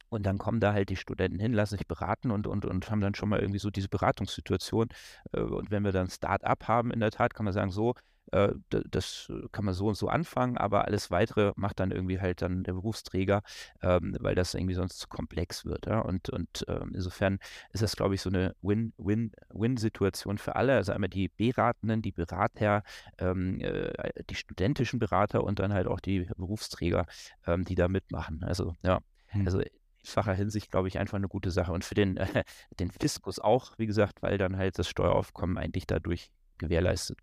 und dann kommen da halt die Studenten hin, lassen sich beraten und, und, und haben dann schon mal irgendwie so diese Beratungssituation. Äh, und wenn wir dann Start-up haben, in der Tat, kann man sagen, so, äh, das kann man so und so anfangen, aber alles weitere macht dann irgendwie halt dann der Berufsträger, ähm, weil das irgendwie sonst zu komplex wird. Ja? Und, und ähm, insofern ist das, glaube ich, so eine Win-Win-Win-Situation für alle. Also einmal die Beratenden, die Berater, ähm, äh, die studentischen Berater und dann halt auch die Berufsträger, ähm, die da mitmachen. Also ja, hm. also facher Hinsicht, glaube ich, einfach eine gute Sache. Und für den, äh, den Fiskus auch, wie gesagt, weil dann halt das Steueraufkommen eigentlich dadurch gewährleistet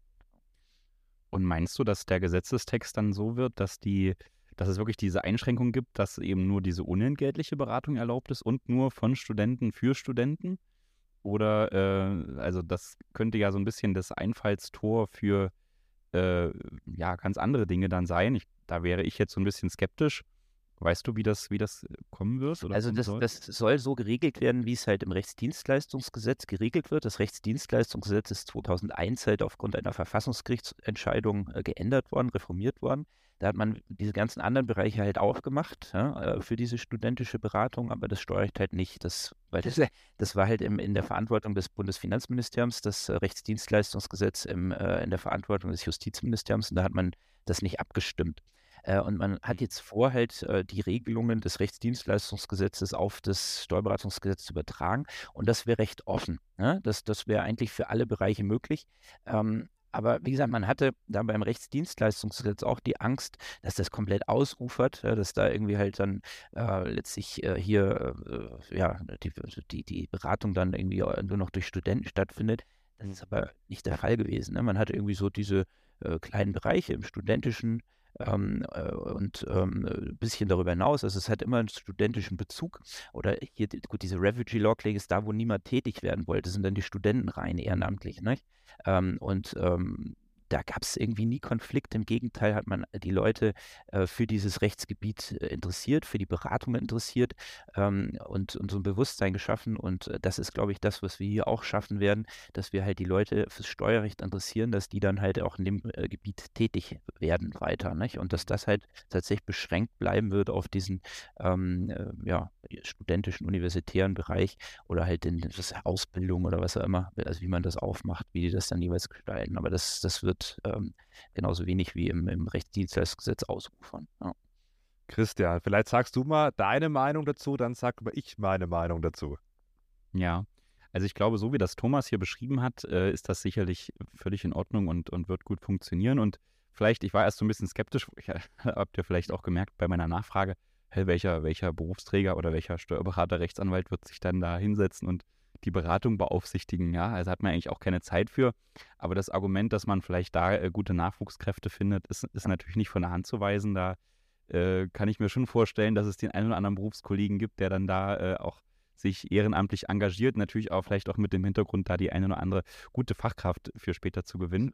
und meinst du, dass der Gesetzestext dann so wird, dass die, dass es wirklich diese Einschränkung gibt, dass eben nur diese unentgeltliche Beratung erlaubt ist und nur von Studenten für Studenten? Oder, äh, also das könnte ja so ein bisschen das Einfallstor für äh, ja, ganz andere Dinge dann sein. Ich, da wäre ich jetzt so ein bisschen skeptisch. Weißt du, wie das, wie das äh, kommen wird? also das soll? das soll so geregelt werden, wie es halt im Rechtsdienstleistungsgesetz geregelt wird. Das Rechtsdienstleistungsgesetz ist 2001 halt aufgrund einer Verfassungsgerichtsentscheidung äh, geändert worden, reformiert worden. Da hat man diese ganzen anderen Bereiche halt aufgemacht ja, äh, für diese studentische Beratung, aber das steuert halt nicht. Das, weil das, das war halt im, in der Verantwortung des Bundesfinanzministeriums, das Rechtsdienstleistungsgesetz im, in der Verantwortung des Justizministeriums und da hat man das nicht abgestimmt. Äh, und man hat jetzt vor, halt äh, die Regelungen des Rechtsdienstleistungsgesetzes auf das Steuerberatungsgesetz zu übertragen. Und das wäre recht offen. Ne? Das, das wäre eigentlich für alle Bereiche möglich. Ähm, aber wie gesagt, man hatte da beim Rechtsdienstleistungsgesetz auch die Angst, dass das komplett ausufert, dass da irgendwie halt dann äh, letztlich äh, hier äh, ja, die, die, die Beratung dann irgendwie nur noch durch Studenten stattfindet. Das ist aber nicht der Fall gewesen. Ne? Man hatte irgendwie so diese äh, kleinen Bereiche im studentischen ähm, äh, und ähm, ein bisschen darüber hinaus. Also es hat immer einen studentischen Bezug. Oder hier, gut, diese Refugee Law Clinic ist da, wo niemand tätig werden wollte. Sind dann die Studenten rein, ehrenamtlich. Ne? Ähm, und ähm, da gab es irgendwie nie Konflikt. Im Gegenteil hat man die Leute äh, für dieses Rechtsgebiet äh, interessiert, für die Beratung interessiert ähm, und, und, so ein Bewusstsein geschaffen. Und äh, das ist, glaube ich, das, was wir hier auch schaffen werden, dass wir halt die Leute fürs Steuerrecht interessieren, dass die dann halt auch in dem äh, Gebiet tätig werden weiter. Nicht? Und dass das halt tatsächlich beschränkt bleiben wird auf diesen ähm, äh, ja, studentischen, universitären Bereich oder halt in Ausbildung oder was auch immer, also wie man das aufmacht, wie die das dann jeweils gestalten. Aber das, das wird wird ähm, genauso wenig wie im, im Rechtsdienstleistungsgesetz ausufern. Ja. Christian, vielleicht sagst du mal deine Meinung dazu, dann sag mal ich meine Meinung dazu. Ja, also ich glaube, so wie das Thomas hier beschrieben hat, äh, ist das sicherlich völlig in Ordnung und, und wird gut funktionieren. Und vielleicht, ich war erst so ein bisschen skeptisch, ich, habt ihr vielleicht auch gemerkt bei meiner Nachfrage, hey, welcher, welcher Berufsträger oder welcher Steuerberater, Rechtsanwalt wird sich dann da hinsetzen und die Beratung beaufsichtigen. Ja, also hat man eigentlich auch keine Zeit für. Aber das Argument, dass man vielleicht da äh, gute Nachwuchskräfte findet, ist, ist natürlich nicht von der Hand zu weisen. Da äh, kann ich mir schon vorstellen, dass es den einen oder anderen Berufskollegen gibt, der dann da äh, auch sich ehrenamtlich engagiert, natürlich auch vielleicht auch mit dem Hintergrund, da die eine oder andere gute Fachkraft für später zu gewinnen.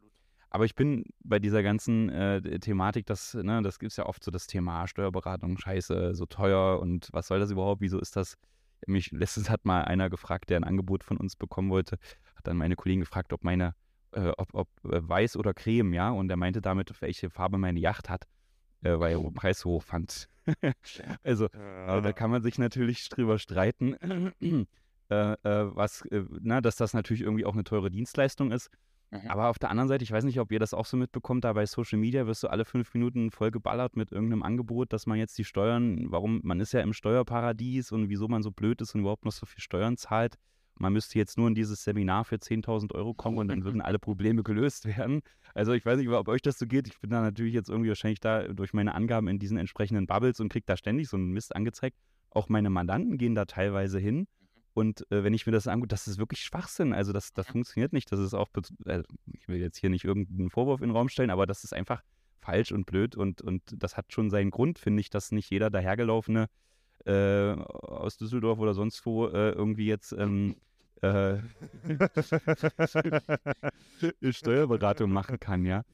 Aber ich bin bei dieser ganzen äh, Thematik, das, ne, das gibt es ja oft so das Thema Steuerberatung, scheiße, so teuer und was soll das überhaupt, wieso ist das mich letztens hat mal einer gefragt, der ein Angebot von uns bekommen wollte, hat dann meine Kollegin gefragt, ob meine, äh, ob, ob äh, weiß oder creme, ja, und er meinte damit, welche Farbe meine Yacht hat, äh, weil er den Preis so hoch fand. also ja. da kann man sich natürlich drüber streiten, äh, äh, was, äh, na, dass das natürlich irgendwie auch eine teure Dienstleistung ist. Mhm. Aber auf der anderen Seite, ich weiß nicht, ob ihr das auch so mitbekommt, da bei Social Media wirst du alle fünf Minuten voll geballert mit irgendeinem Angebot, dass man jetzt die Steuern, warum, man ist ja im Steuerparadies und wieso man so blöd ist und überhaupt noch so viel Steuern zahlt. Man müsste jetzt nur in dieses Seminar für 10.000 Euro kommen und dann würden alle Probleme gelöst werden. Also ich weiß nicht, ob euch das so geht. Ich bin da natürlich jetzt irgendwie wahrscheinlich da durch meine Angaben in diesen entsprechenden Bubbles und kriege da ständig so einen Mist angezeigt. Auch meine Mandanten gehen da teilweise hin und äh, wenn ich mir das angucke, das ist wirklich Schwachsinn. Also das, das funktioniert nicht. Das ist auch, äh, ich will jetzt hier nicht irgendeinen Vorwurf in den Raum stellen, aber das ist einfach falsch und blöd und, und das hat schon seinen Grund, finde ich, dass nicht jeder dahergelaufene äh, aus Düsseldorf oder sonst wo äh, irgendwie jetzt ähm, äh, Steuerberatung machen kann, ja.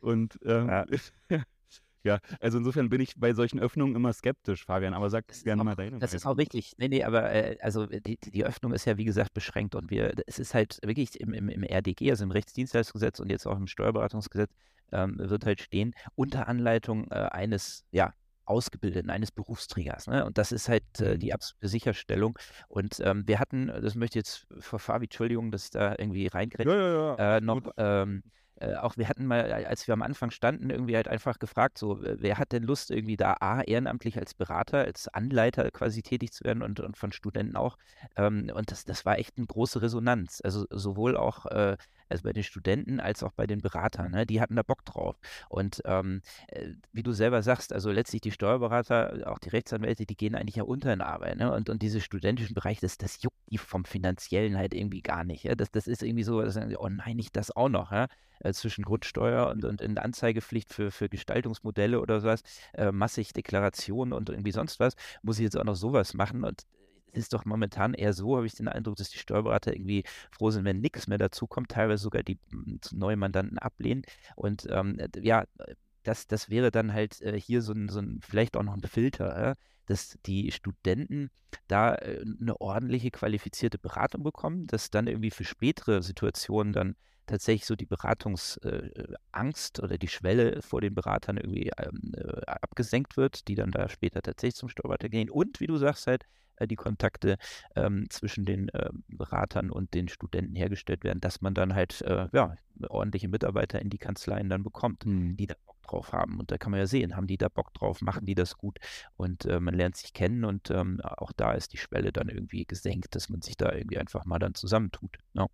Und ähm, ja. Ja, also insofern bin ich bei solchen Öffnungen immer skeptisch, Fabian, aber sag gerne auch, mal deine Das ist auch richtig. Nee, nee, aber äh, also die, die Öffnung ist ja wie gesagt beschränkt und wir, es ist halt wirklich im, im, im RDG, also im Rechtsdienstleistungsgesetz und jetzt auch im Steuerberatungsgesetz, ähm, wird halt stehen, unter Anleitung äh, eines, ja, Ausgebildeten, eines Berufsträgers. Ne? Und das ist halt äh, die mhm. absolute Sicherstellung. Und ähm, wir hatten, das möchte ich jetzt vor Fabi, Entschuldigung, dass ich da irgendwie reingrätsche, ja, ja, ja. äh, noch ähm, äh, auch wir hatten mal, als wir am Anfang standen, irgendwie halt einfach gefragt, so, wer hat denn Lust, irgendwie da A, ehrenamtlich als Berater, als Anleiter quasi tätig zu werden und, und von Studenten auch. Ähm, und das, das war echt eine große Resonanz. Also sowohl auch äh, also bei den Studenten als auch bei den Beratern. Ne? Die hatten da Bock drauf. Und ähm, äh, wie du selber sagst, also letztlich die Steuerberater, auch die Rechtsanwälte, die gehen eigentlich ja unter in Arbeit. Ne? Und, und diese studentischen Bereiche, das, das juckt die vom Finanziellen halt irgendwie gar nicht. Ja? Das, das ist irgendwie so, dass, oh nein, nicht das auch noch. Ja? Äh, zwischen Grundsteuer und, und in Anzeigepflicht für, für Gestaltungsmodelle oder sowas, äh, massig Deklarationen und irgendwie sonst was, muss ich jetzt auch noch sowas machen. Und ist doch momentan eher so, habe ich den Eindruck, dass die Steuerberater irgendwie froh sind, wenn nichts mehr dazu kommt, teilweise sogar die neuen Mandanten ablehnen. Und ähm, ja, das, das wäre dann halt äh, hier so ein, so ein, vielleicht auch noch ein Filter, äh, dass die Studenten da äh, eine ordentliche, qualifizierte Beratung bekommen, dass dann irgendwie für spätere Situationen dann tatsächlich so die Beratungsangst äh, oder die Schwelle vor den Beratern irgendwie ähm, äh, abgesenkt wird, die dann da später tatsächlich zum Steuerberater gehen. Und wie du sagst halt, äh, die Kontakte ähm, zwischen den äh, Beratern und den Studenten hergestellt werden, dass man dann halt äh, ja, ordentliche Mitarbeiter in die Kanzleien dann bekommt, mhm. die da Bock drauf haben. Und da kann man ja sehen, haben die da Bock drauf, machen die das gut und äh, man lernt sich kennen und ähm, auch da ist die Schwelle dann irgendwie gesenkt, dass man sich da irgendwie einfach mal dann zusammentut. Ja.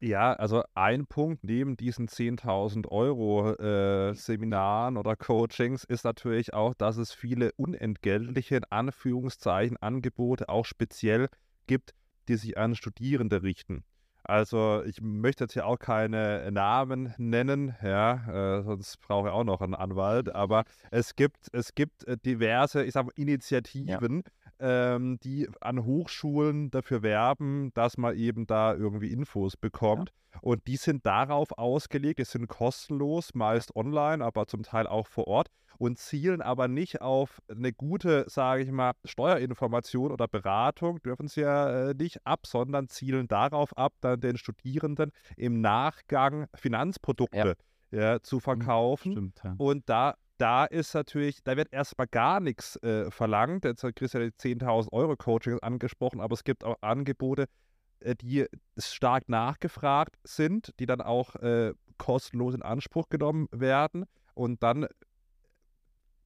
Ja, also ein Punkt neben diesen 10.000 Euro äh, Seminaren oder Coachings ist natürlich auch, dass es viele unentgeltliche, in Anführungszeichen, Angebote auch speziell gibt, die sich an Studierende richten. Also ich möchte jetzt hier auch keine Namen nennen, ja, äh, sonst brauche ich auch noch einen Anwalt. Aber es gibt, es gibt äh, diverse, ich sag mal, Initiativen, ja. Ähm, die an Hochschulen dafür werben, dass man eben da irgendwie Infos bekommt. Ja. Und die sind darauf ausgelegt, die sind kostenlos, meist online, aber zum Teil auch vor Ort und zielen aber nicht auf eine gute, sage ich mal, Steuerinformation oder Beratung, dürfen sie ja äh, nicht ab, sondern zielen darauf ab, dann den Studierenden im Nachgang Finanzprodukte ja. Ja, zu mhm, verkaufen. Stimmt, ja. Und da da ist natürlich, da wird erstmal gar nichts äh, verlangt. Jetzt hat Christian die 10.000 Euro Coaching angesprochen, aber es gibt auch Angebote, äh, die stark nachgefragt sind, die dann auch äh, kostenlos in Anspruch genommen werden. Und dann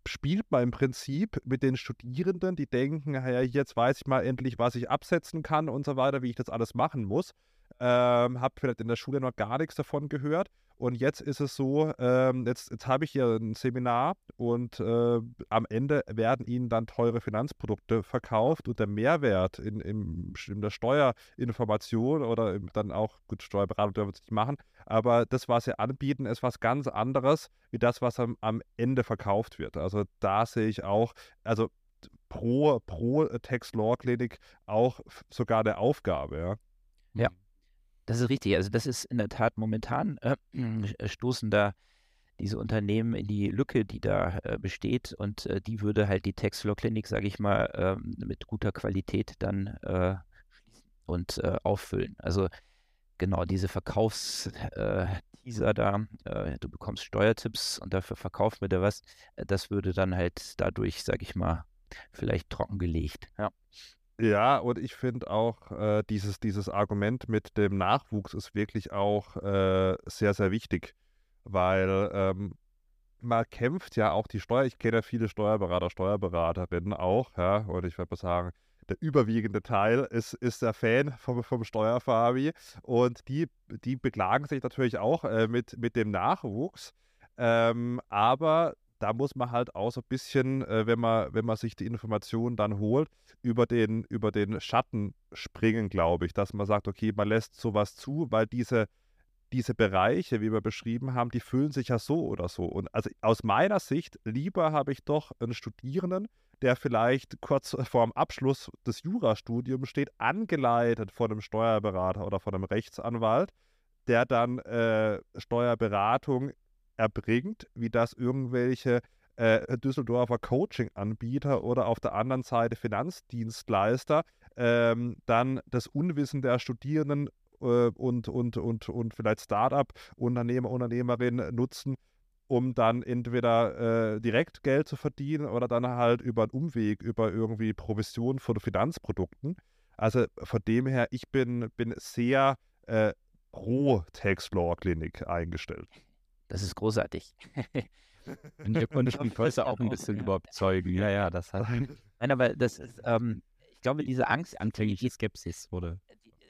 spielt man im Prinzip mit den Studierenden, die denken, ja, jetzt weiß ich mal endlich, was ich absetzen kann und so weiter, wie ich das alles machen muss. Ähm, habe vielleicht in der Schule noch gar nichts davon gehört und jetzt ist es so, ähm, jetzt, jetzt habe ich hier ein Seminar und äh, am Ende werden Ihnen dann teure Finanzprodukte verkauft und der Mehrwert in, in, in der Steuerinformation oder dann auch, gut, Steuerberatung dürfen Sie nicht machen, aber das, was Sie anbieten, ist was ganz anderes, wie das, was am, am Ende verkauft wird. Also da sehe ich auch, also pro, pro Text Law Clinic auch sogar eine Aufgabe, ja. Ja, das ist richtig. Also das ist in der Tat momentan äh, stoßen da diese Unternehmen in die Lücke, die da äh, besteht und äh, die würde halt die Textflow Clinic, sage ich mal, ähm, mit guter Qualität dann äh, und äh, auffüllen. Also genau diese Verkaufsteaser äh, da, du bekommst Steuertipps und dafür verkaufen wir dir was, das würde dann halt dadurch, sage ich mal, vielleicht trockengelegt. Ja. Ja, und ich finde auch, äh, dieses, dieses Argument mit dem Nachwuchs ist wirklich auch äh, sehr, sehr wichtig, weil ähm, man kämpft ja auch die Steuer. Ich kenne ja viele Steuerberater, Steuerberaterinnen auch, ja, und ich würde mal sagen, der überwiegende Teil ist, ist der Fan vom, vom Steuerfabi und die, die beklagen sich natürlich auch äh, mit, mit dem Nachwuchs. Ähm, aber da muss man halt auch so ein bisschen, äh, wenn, man, wenn man sich die Informationen dann holt, über den, über den Schatten springen, glaube ich, dass man sagt, okay, man lässt sowas zu, weil diese, diese Bereiche, wie wir beschrieben haben, die fühlen sich ja so oder so. Und also aus meiner Sicht, lieber habe ich doch einen Studierenden, der vielleicht kurz vor dem Abschluss des Jurastudiums steht, angeleitet von einem Steuerberater oder von einem Rechtsanwalt, der dann äh, Steuerberatung erbringt, wie das irgendwelche äh, Düsseldorfer Coaching-Anbieter oder auf der anderen Seite Finanzdienstleister ähm, dann das Unwissen der Studierenden äh, und, und, und, und vielleicht Start-up-Unternehmer, Unternehmerinnen nutzen, um dann entweder äh, direkt Geld zu verdienen oder dann halt über einen Umweg, über irgendwie Provision von Finanzprodukten. Also von dem her, ich bin, bin sehr äh, pro Taxfloor Klinik eingestellt. Das ist großartig. Und ihr konntet die Größe auch ein bisschen ja. überzeugen. Ja, ja, das hat. Nein, aber das ist, ähm, ich glaube, diese Angst. Anfängliche Skepsis wurde.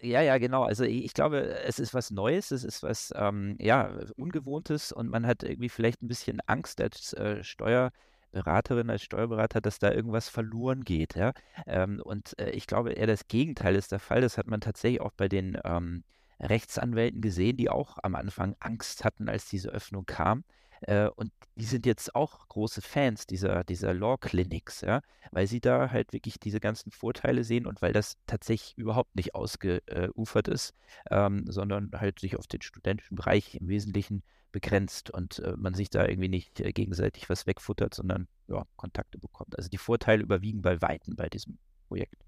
Ja, ja, genau. Also ich, ich, glaube, es ist was Neues, es ist was, ähm, ja, Ungewohntes und man hat irgendwie vielleicht ein bisschen Angst als äh, Steuerberaterin, als Steuerberater, dass da irgendwas verloren geht. Ja? Ähm, und äh, ich glaube eher das Gegenteil ist der Fall. Das hat man tatsächlich auch bei den ähm, Rechtsanwälten gesehen, die auch am Anfang Angst hatten, als diese Öffnung kam. Äh, und die sind jetzt auch große Fans dieser, dieser Law Clinics, ja, weil sie da halt wirklich diese ganzen Vorteile sehen und weil das tatsächlich überhaupt nicht ausgeufert ist, ähm, sondern halt sich auf den studentischen Bereich im Wesentlichen begrenzt und äh, man sich da irgendwie nicht äh, gegenseitig was wegfuttert, sondern ja, Kontakte bekommt. Also die Vorteile überwiegen bei Weitem bei diesem Projekt.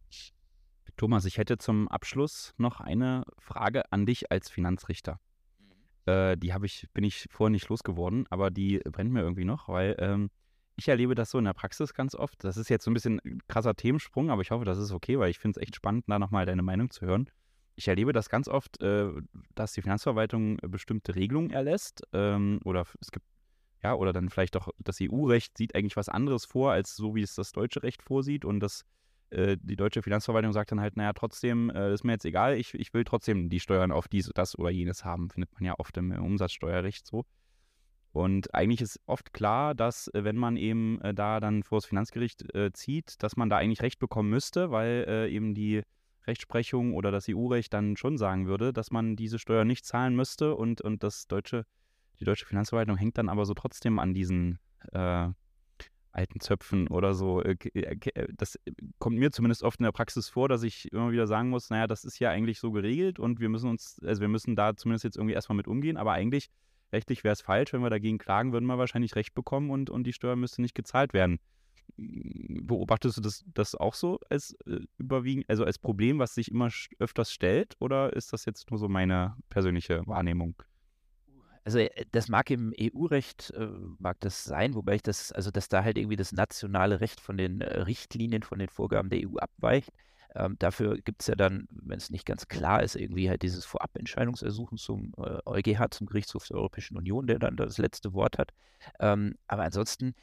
Thomas, ich hätte zum Abschluss noch eine Frage an dich als Finanzrichter. Mhm. Äh, die habe ich, bin ich vorher nicht losgeworden, aber die brennt mir irgendwie noch, weil ähm, ich erlebe das so in der Praxis ganz oft. Das ist jetzt so ein bisschen ein krasser Themensprung, aber ich hoffe, das ist okay, weil ich finde es echt spannend, da nochmal deine Meinung zu hören. Ich erlebe das ganz oft, äh, dass die Finanzverwaltung bestimmte Regelungen erlässt ähm, oder es gibt ja, oder dann vielleicht auch das EU-Recht sieht eigentlich was anderes vor, als so wie es das deutsche Recht vorsieht und das äh, die deutsche Finanzverwaltung sagt dann halt, naja, trotzdem äh, ist mir jetzt egal, ich, ich will trotzdem die Steuern auf dies, das oder jenes haben. Findet man ja oft im, Umsatzsteuerrecht so. Und eigentlich ist oft klar, dass äh, wenn man eben äh, da dann vor das Finanzgericht äh, zieht, dass man da eigentlich Recht bekommen müsste, weil äh, eben die Rechtsprechung oder das EU-Recht dann schon sagen würde, dass man diese Steuer nicht zahlen müsste und, und das deutsche, die deutsche Finanzverwaltung hängt dann aber so trotzdem an diesen äh, alten Zöpfen oder so. Äh, äh, äh, das kommt mir zumindest oft in der Praxis vor, dass ich immer wieder sagen muss, naja, das ist ja eigentlich so geregelt und wir müssen uns, also wir müssen da zumindest jetzt irgendwie erstmal mit umgehen, aber eigentlich rechtlich wäre es falsch, wenn wir dagegen klagen, würden wir wahrscheinlich Recht bekommen und, und die Steuer müsste nicht gezahlt werden. Beobachtest du das, das auch so als überwiegend, also als Problem, was sich immer öfters stellt, oder ist das jetzt nur so meine persönliche Wahrnehmung? Also äh, das mag im EU-Recht, äh, mag das sein, wobei ich das, also dass da halt irgendwie das nationale Recht von den äh, Richtlinien, von den Vorgaben der EU abweicht. Ähm, dafür gibt es ja dann, wenn es nicht ganz klar ist, irgendwie halt dieses Vorabentscheidungsersuchen zum äh, EuGH, zum Gerichtshof der Europäischen Union, der dann das letzte Wort hat. Ähm, aber ansonsten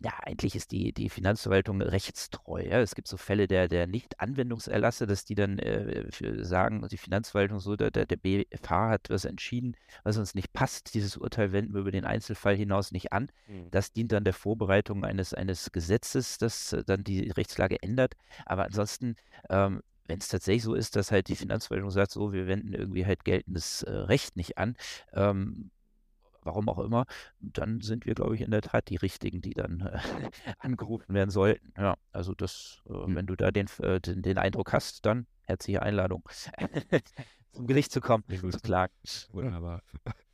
ja, eigentlich ist die, die Finanzverwaltung rechtstreu. Ja. Es gibt so Fälle der, der Nicht-Anwendungserlasse, dass die dann äh, sagen, die Finanzverwaltung so, der, der BFH hat was entschieden, was uns nicht passt. Dieses Urteil wenden wir über den Einzelfall hinaus nicht an. Mhm. Das dient dann der Vorbereitung eines, eines Gesetzes, das äh, dann die Rechtslage ändert. Aber ansonsten ähm, wenn es tatsächlich so ist, dass halt die Finanzverwaltung sagt, so, wir wenden irgendwie halt geltendes äh, Recht nicht an, ähm, warum auch immer, dann sind wir, glaube ich, in der Tat die Richtigen, die dann äh, angerufen werden sollten. Ja, also das, äh, mhm. wenn du da den, äh, den, den, Eindruck hast, dann herzliche Einladung, zum Gericht zu kommen, zu klagen. Wunderbar.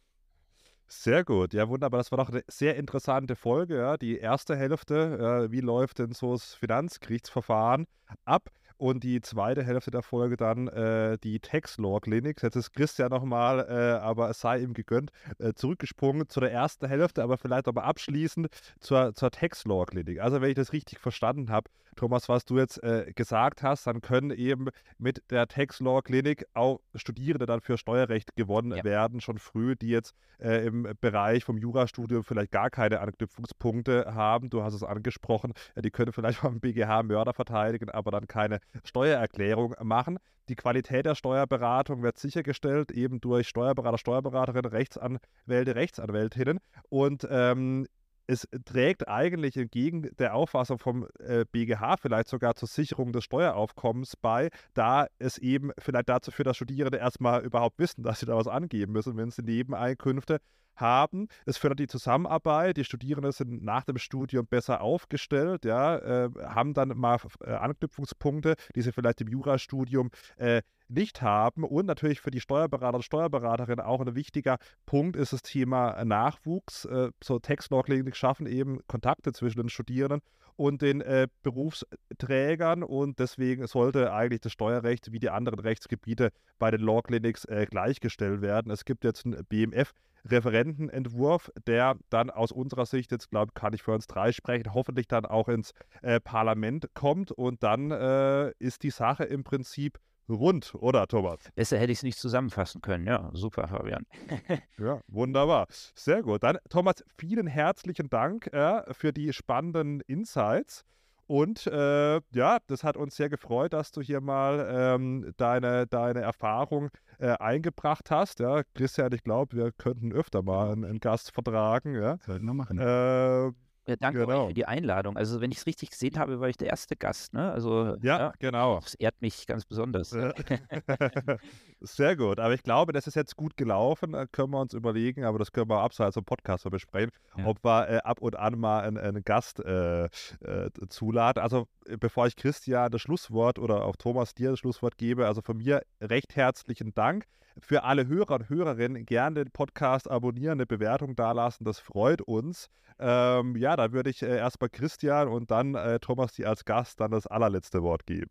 Sehr gut, ja wunderbar. Das war doch eine sehr interessante Folge. Ja. Die erste Hälfte, äh, wie läuft denn so das Finanzgerichtsverfahren ab? Und die zweite Hälfte der Folge dann äh, die Tax Law Clinics. Jetzt ist Christian nochmal, äh, aber es sei ihm gegönnt, äh, zurückgesprungen zu der ersten Hälfte, aber vielleicht nochmal abschließend zur, zur Tax Law Clinic. Also, wenn ich das richtig verstanden habe, Thomas, was du jetzt äh, gesagt hast, dann können eben mit der Tax Law Clinic auch Studierende dann für Steuerrecht gewonnen ja. werden, schon früh, die jetzt äh, im Bereich vom Jurastudium vielleicht gar keine Anknüpfungspunkte haben. Du hast es angesprochen, ja, die können vielleicht beim BGH Mörder verteidigen, aber dann keine Steuererklärung machen. Die Qualität der Steuerberatung wird sichergestellt, eben durch Steuerberater, Steuerberaterinnen, Rechtsanwälte, Rechtsanwältinnen. Und ähm, es trägt eigentlich entgegen der Auffassung vom äh, BGH vielleicht sogar zur Sicherung des Steueraufkommens bei, da es eben vielleicht dazu führt, dass Studierende erstmal überhaupt wissen, dass sie da was angeben müssen, wenn sie Nebeneinkünfte haben. Es fördert die Zusammenarbeit. Die Studierenden sind nach dem Studium besser aufgestellt, ja, äh, haben dann mal äh, Anknüpfungspunkte, die sie vielleicht im Jurastudium äh, nicht haben. Und natürlich für die Steuerberater und Steuerberaterinnen auch ein wichtiger Punkt ist das Thema Nachwuchs. Äh, so Textlaw-Kliniken schaffen eben Kontakte zwischen den Studierenden und den äh, Berufsträgern und deswegen sollte eigentlich das Steuerrecht wie die anderen Rechtsgebiete bei den Law Clinics äh, gleichgestellt werden. Es gibt jetzt ein BMF Referentenentwurf, der dann aus unserer Sicht, jetzt glaube kann ich für uns drei sprechen, hoffentlich dann auch ins äh, Parlament kommt und dann äh, ist die Sache im Prinzip rund, oder Thomas? Besser hätte ich es nicht zusammenfassen können. Ja, super, Fabian. ja, wunderbar. Sehr gut. Dann, Thomas, vielen herzlichen Dank äh, für die spannenden Insights. Und äh, ja, das hat uns sehr gefreut, dass du hier mal ähm, deine, deine Erfahrung äh, eingebracht hast. Ja, Christian, ich glaube, wir könnten öfter mal einen, einen Gast vertragen. Ja. Sollten wir machen. Äh, ja, danke genau. für die Einladung. Also, wenn ich es richtig gesehen habe, war ich der erste Gast. Ne? Also, ja, ja, genau. Das ehrt mich ganz besonders. Sehr gut. Aber ich glaube, das ist jetzt gut gelaufen. Da können wir uns überlegen, aber das können wir abseits vom Podcast besprechen, ja. ob wir äh, ab und an mal einen, einen Gast äh, äh, zuladen. Also, äh, bevor ich Christian das Schlusswort oder auch Thomas dir das Schlusswort gebe, also von mir recht herzlichen Dank für alle Hörer und Hörerinnen gerne den Podcast abonnieren, eine Bewertung dalassen, das freut uns. Ähm, ja, da würde ich äh, erstmal Christian und dann äh, Thomas dir als Gast dann das allerletzte Wort geben.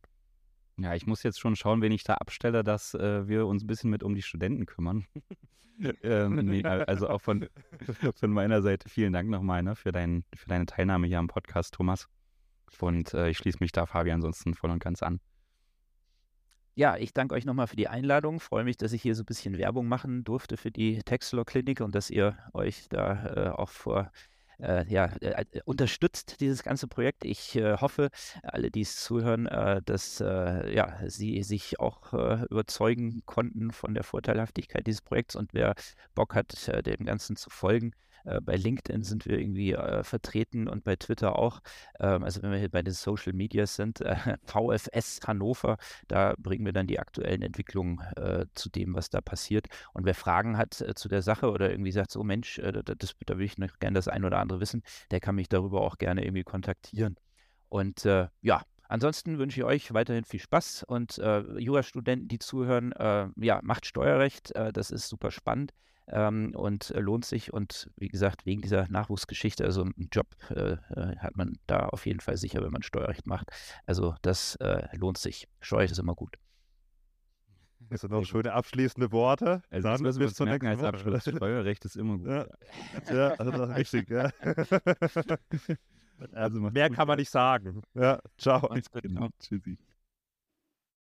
Ja, ich muss jetzt schon schauen, wen ich da abstelle, dass äh, wir uns ein bisschen mit um die Studenten kümmern. ähm, nee, also auch von, von meiner Seite vielen Dank nochmal ne, für, dein, für deine Teilnahme hier am Podcast, Thomas. Und äh, ich schließe mich da Fabian ansonsten voll und ganz an. Ja, ich danke euch nochmal für die Einladung. Freue mich, dass ich hier so ein bisschen Werbung machen durfte für die Textlaw Klinik und dass ihr euch da äh, auch vor ja, äh, äh, unterstützt dieses ganze Projekt. Ich äh, hoffe, alle, die es zuhören, äh, dass äh, ja, sie sich auch überzeugen konnten von der Vorteilhaftigkeit dieses Projekts und wer Bock hat, dem Ganzen zu folgen, Äh, bei LinkedIn sind wir irgendwie äh, vertreten und bei Twitter auch. Ähm, also wenn wir hier bei den Social Medias sind, äh, VFS Hannover, da bringen wir dann die aktuellen Entwicklungen äh, zu dem, was da passiert. Und wer Fragen hat äh, zu der Sache oder irgendwie sagt, so Mensch, äh, das, da will ich noch gerne das ein oder andere wissen, der kann mich darüber auch gerne irgendwie kontaktieren. Und ja, Ansonsten wünsche ich euch weiterhin viel Spaß und äh, Jurastudenten, die zuhören, äh, ja, macht Steuerrecht, äh, das ist super spannend ähm, und äh, lohnt sich. Und wie gesagt, wegen dieser Nachwuchsgeschichte, also einen Job äh, äh, hat man da auf jeden Fall sicher, wenn man Steuerrecht macht. Also das lohnt sich. Steuerrecht ist immer gut. Das sind noch schöne abschließende Worte. Also Dann das müssen wir merken als Abschluss. Steuerrecht ist immer gut. Ja, ja also das ist richtig. Ja. Also mehr kann man nicht sagen. Ja, ciao. Genau. Tschüssi.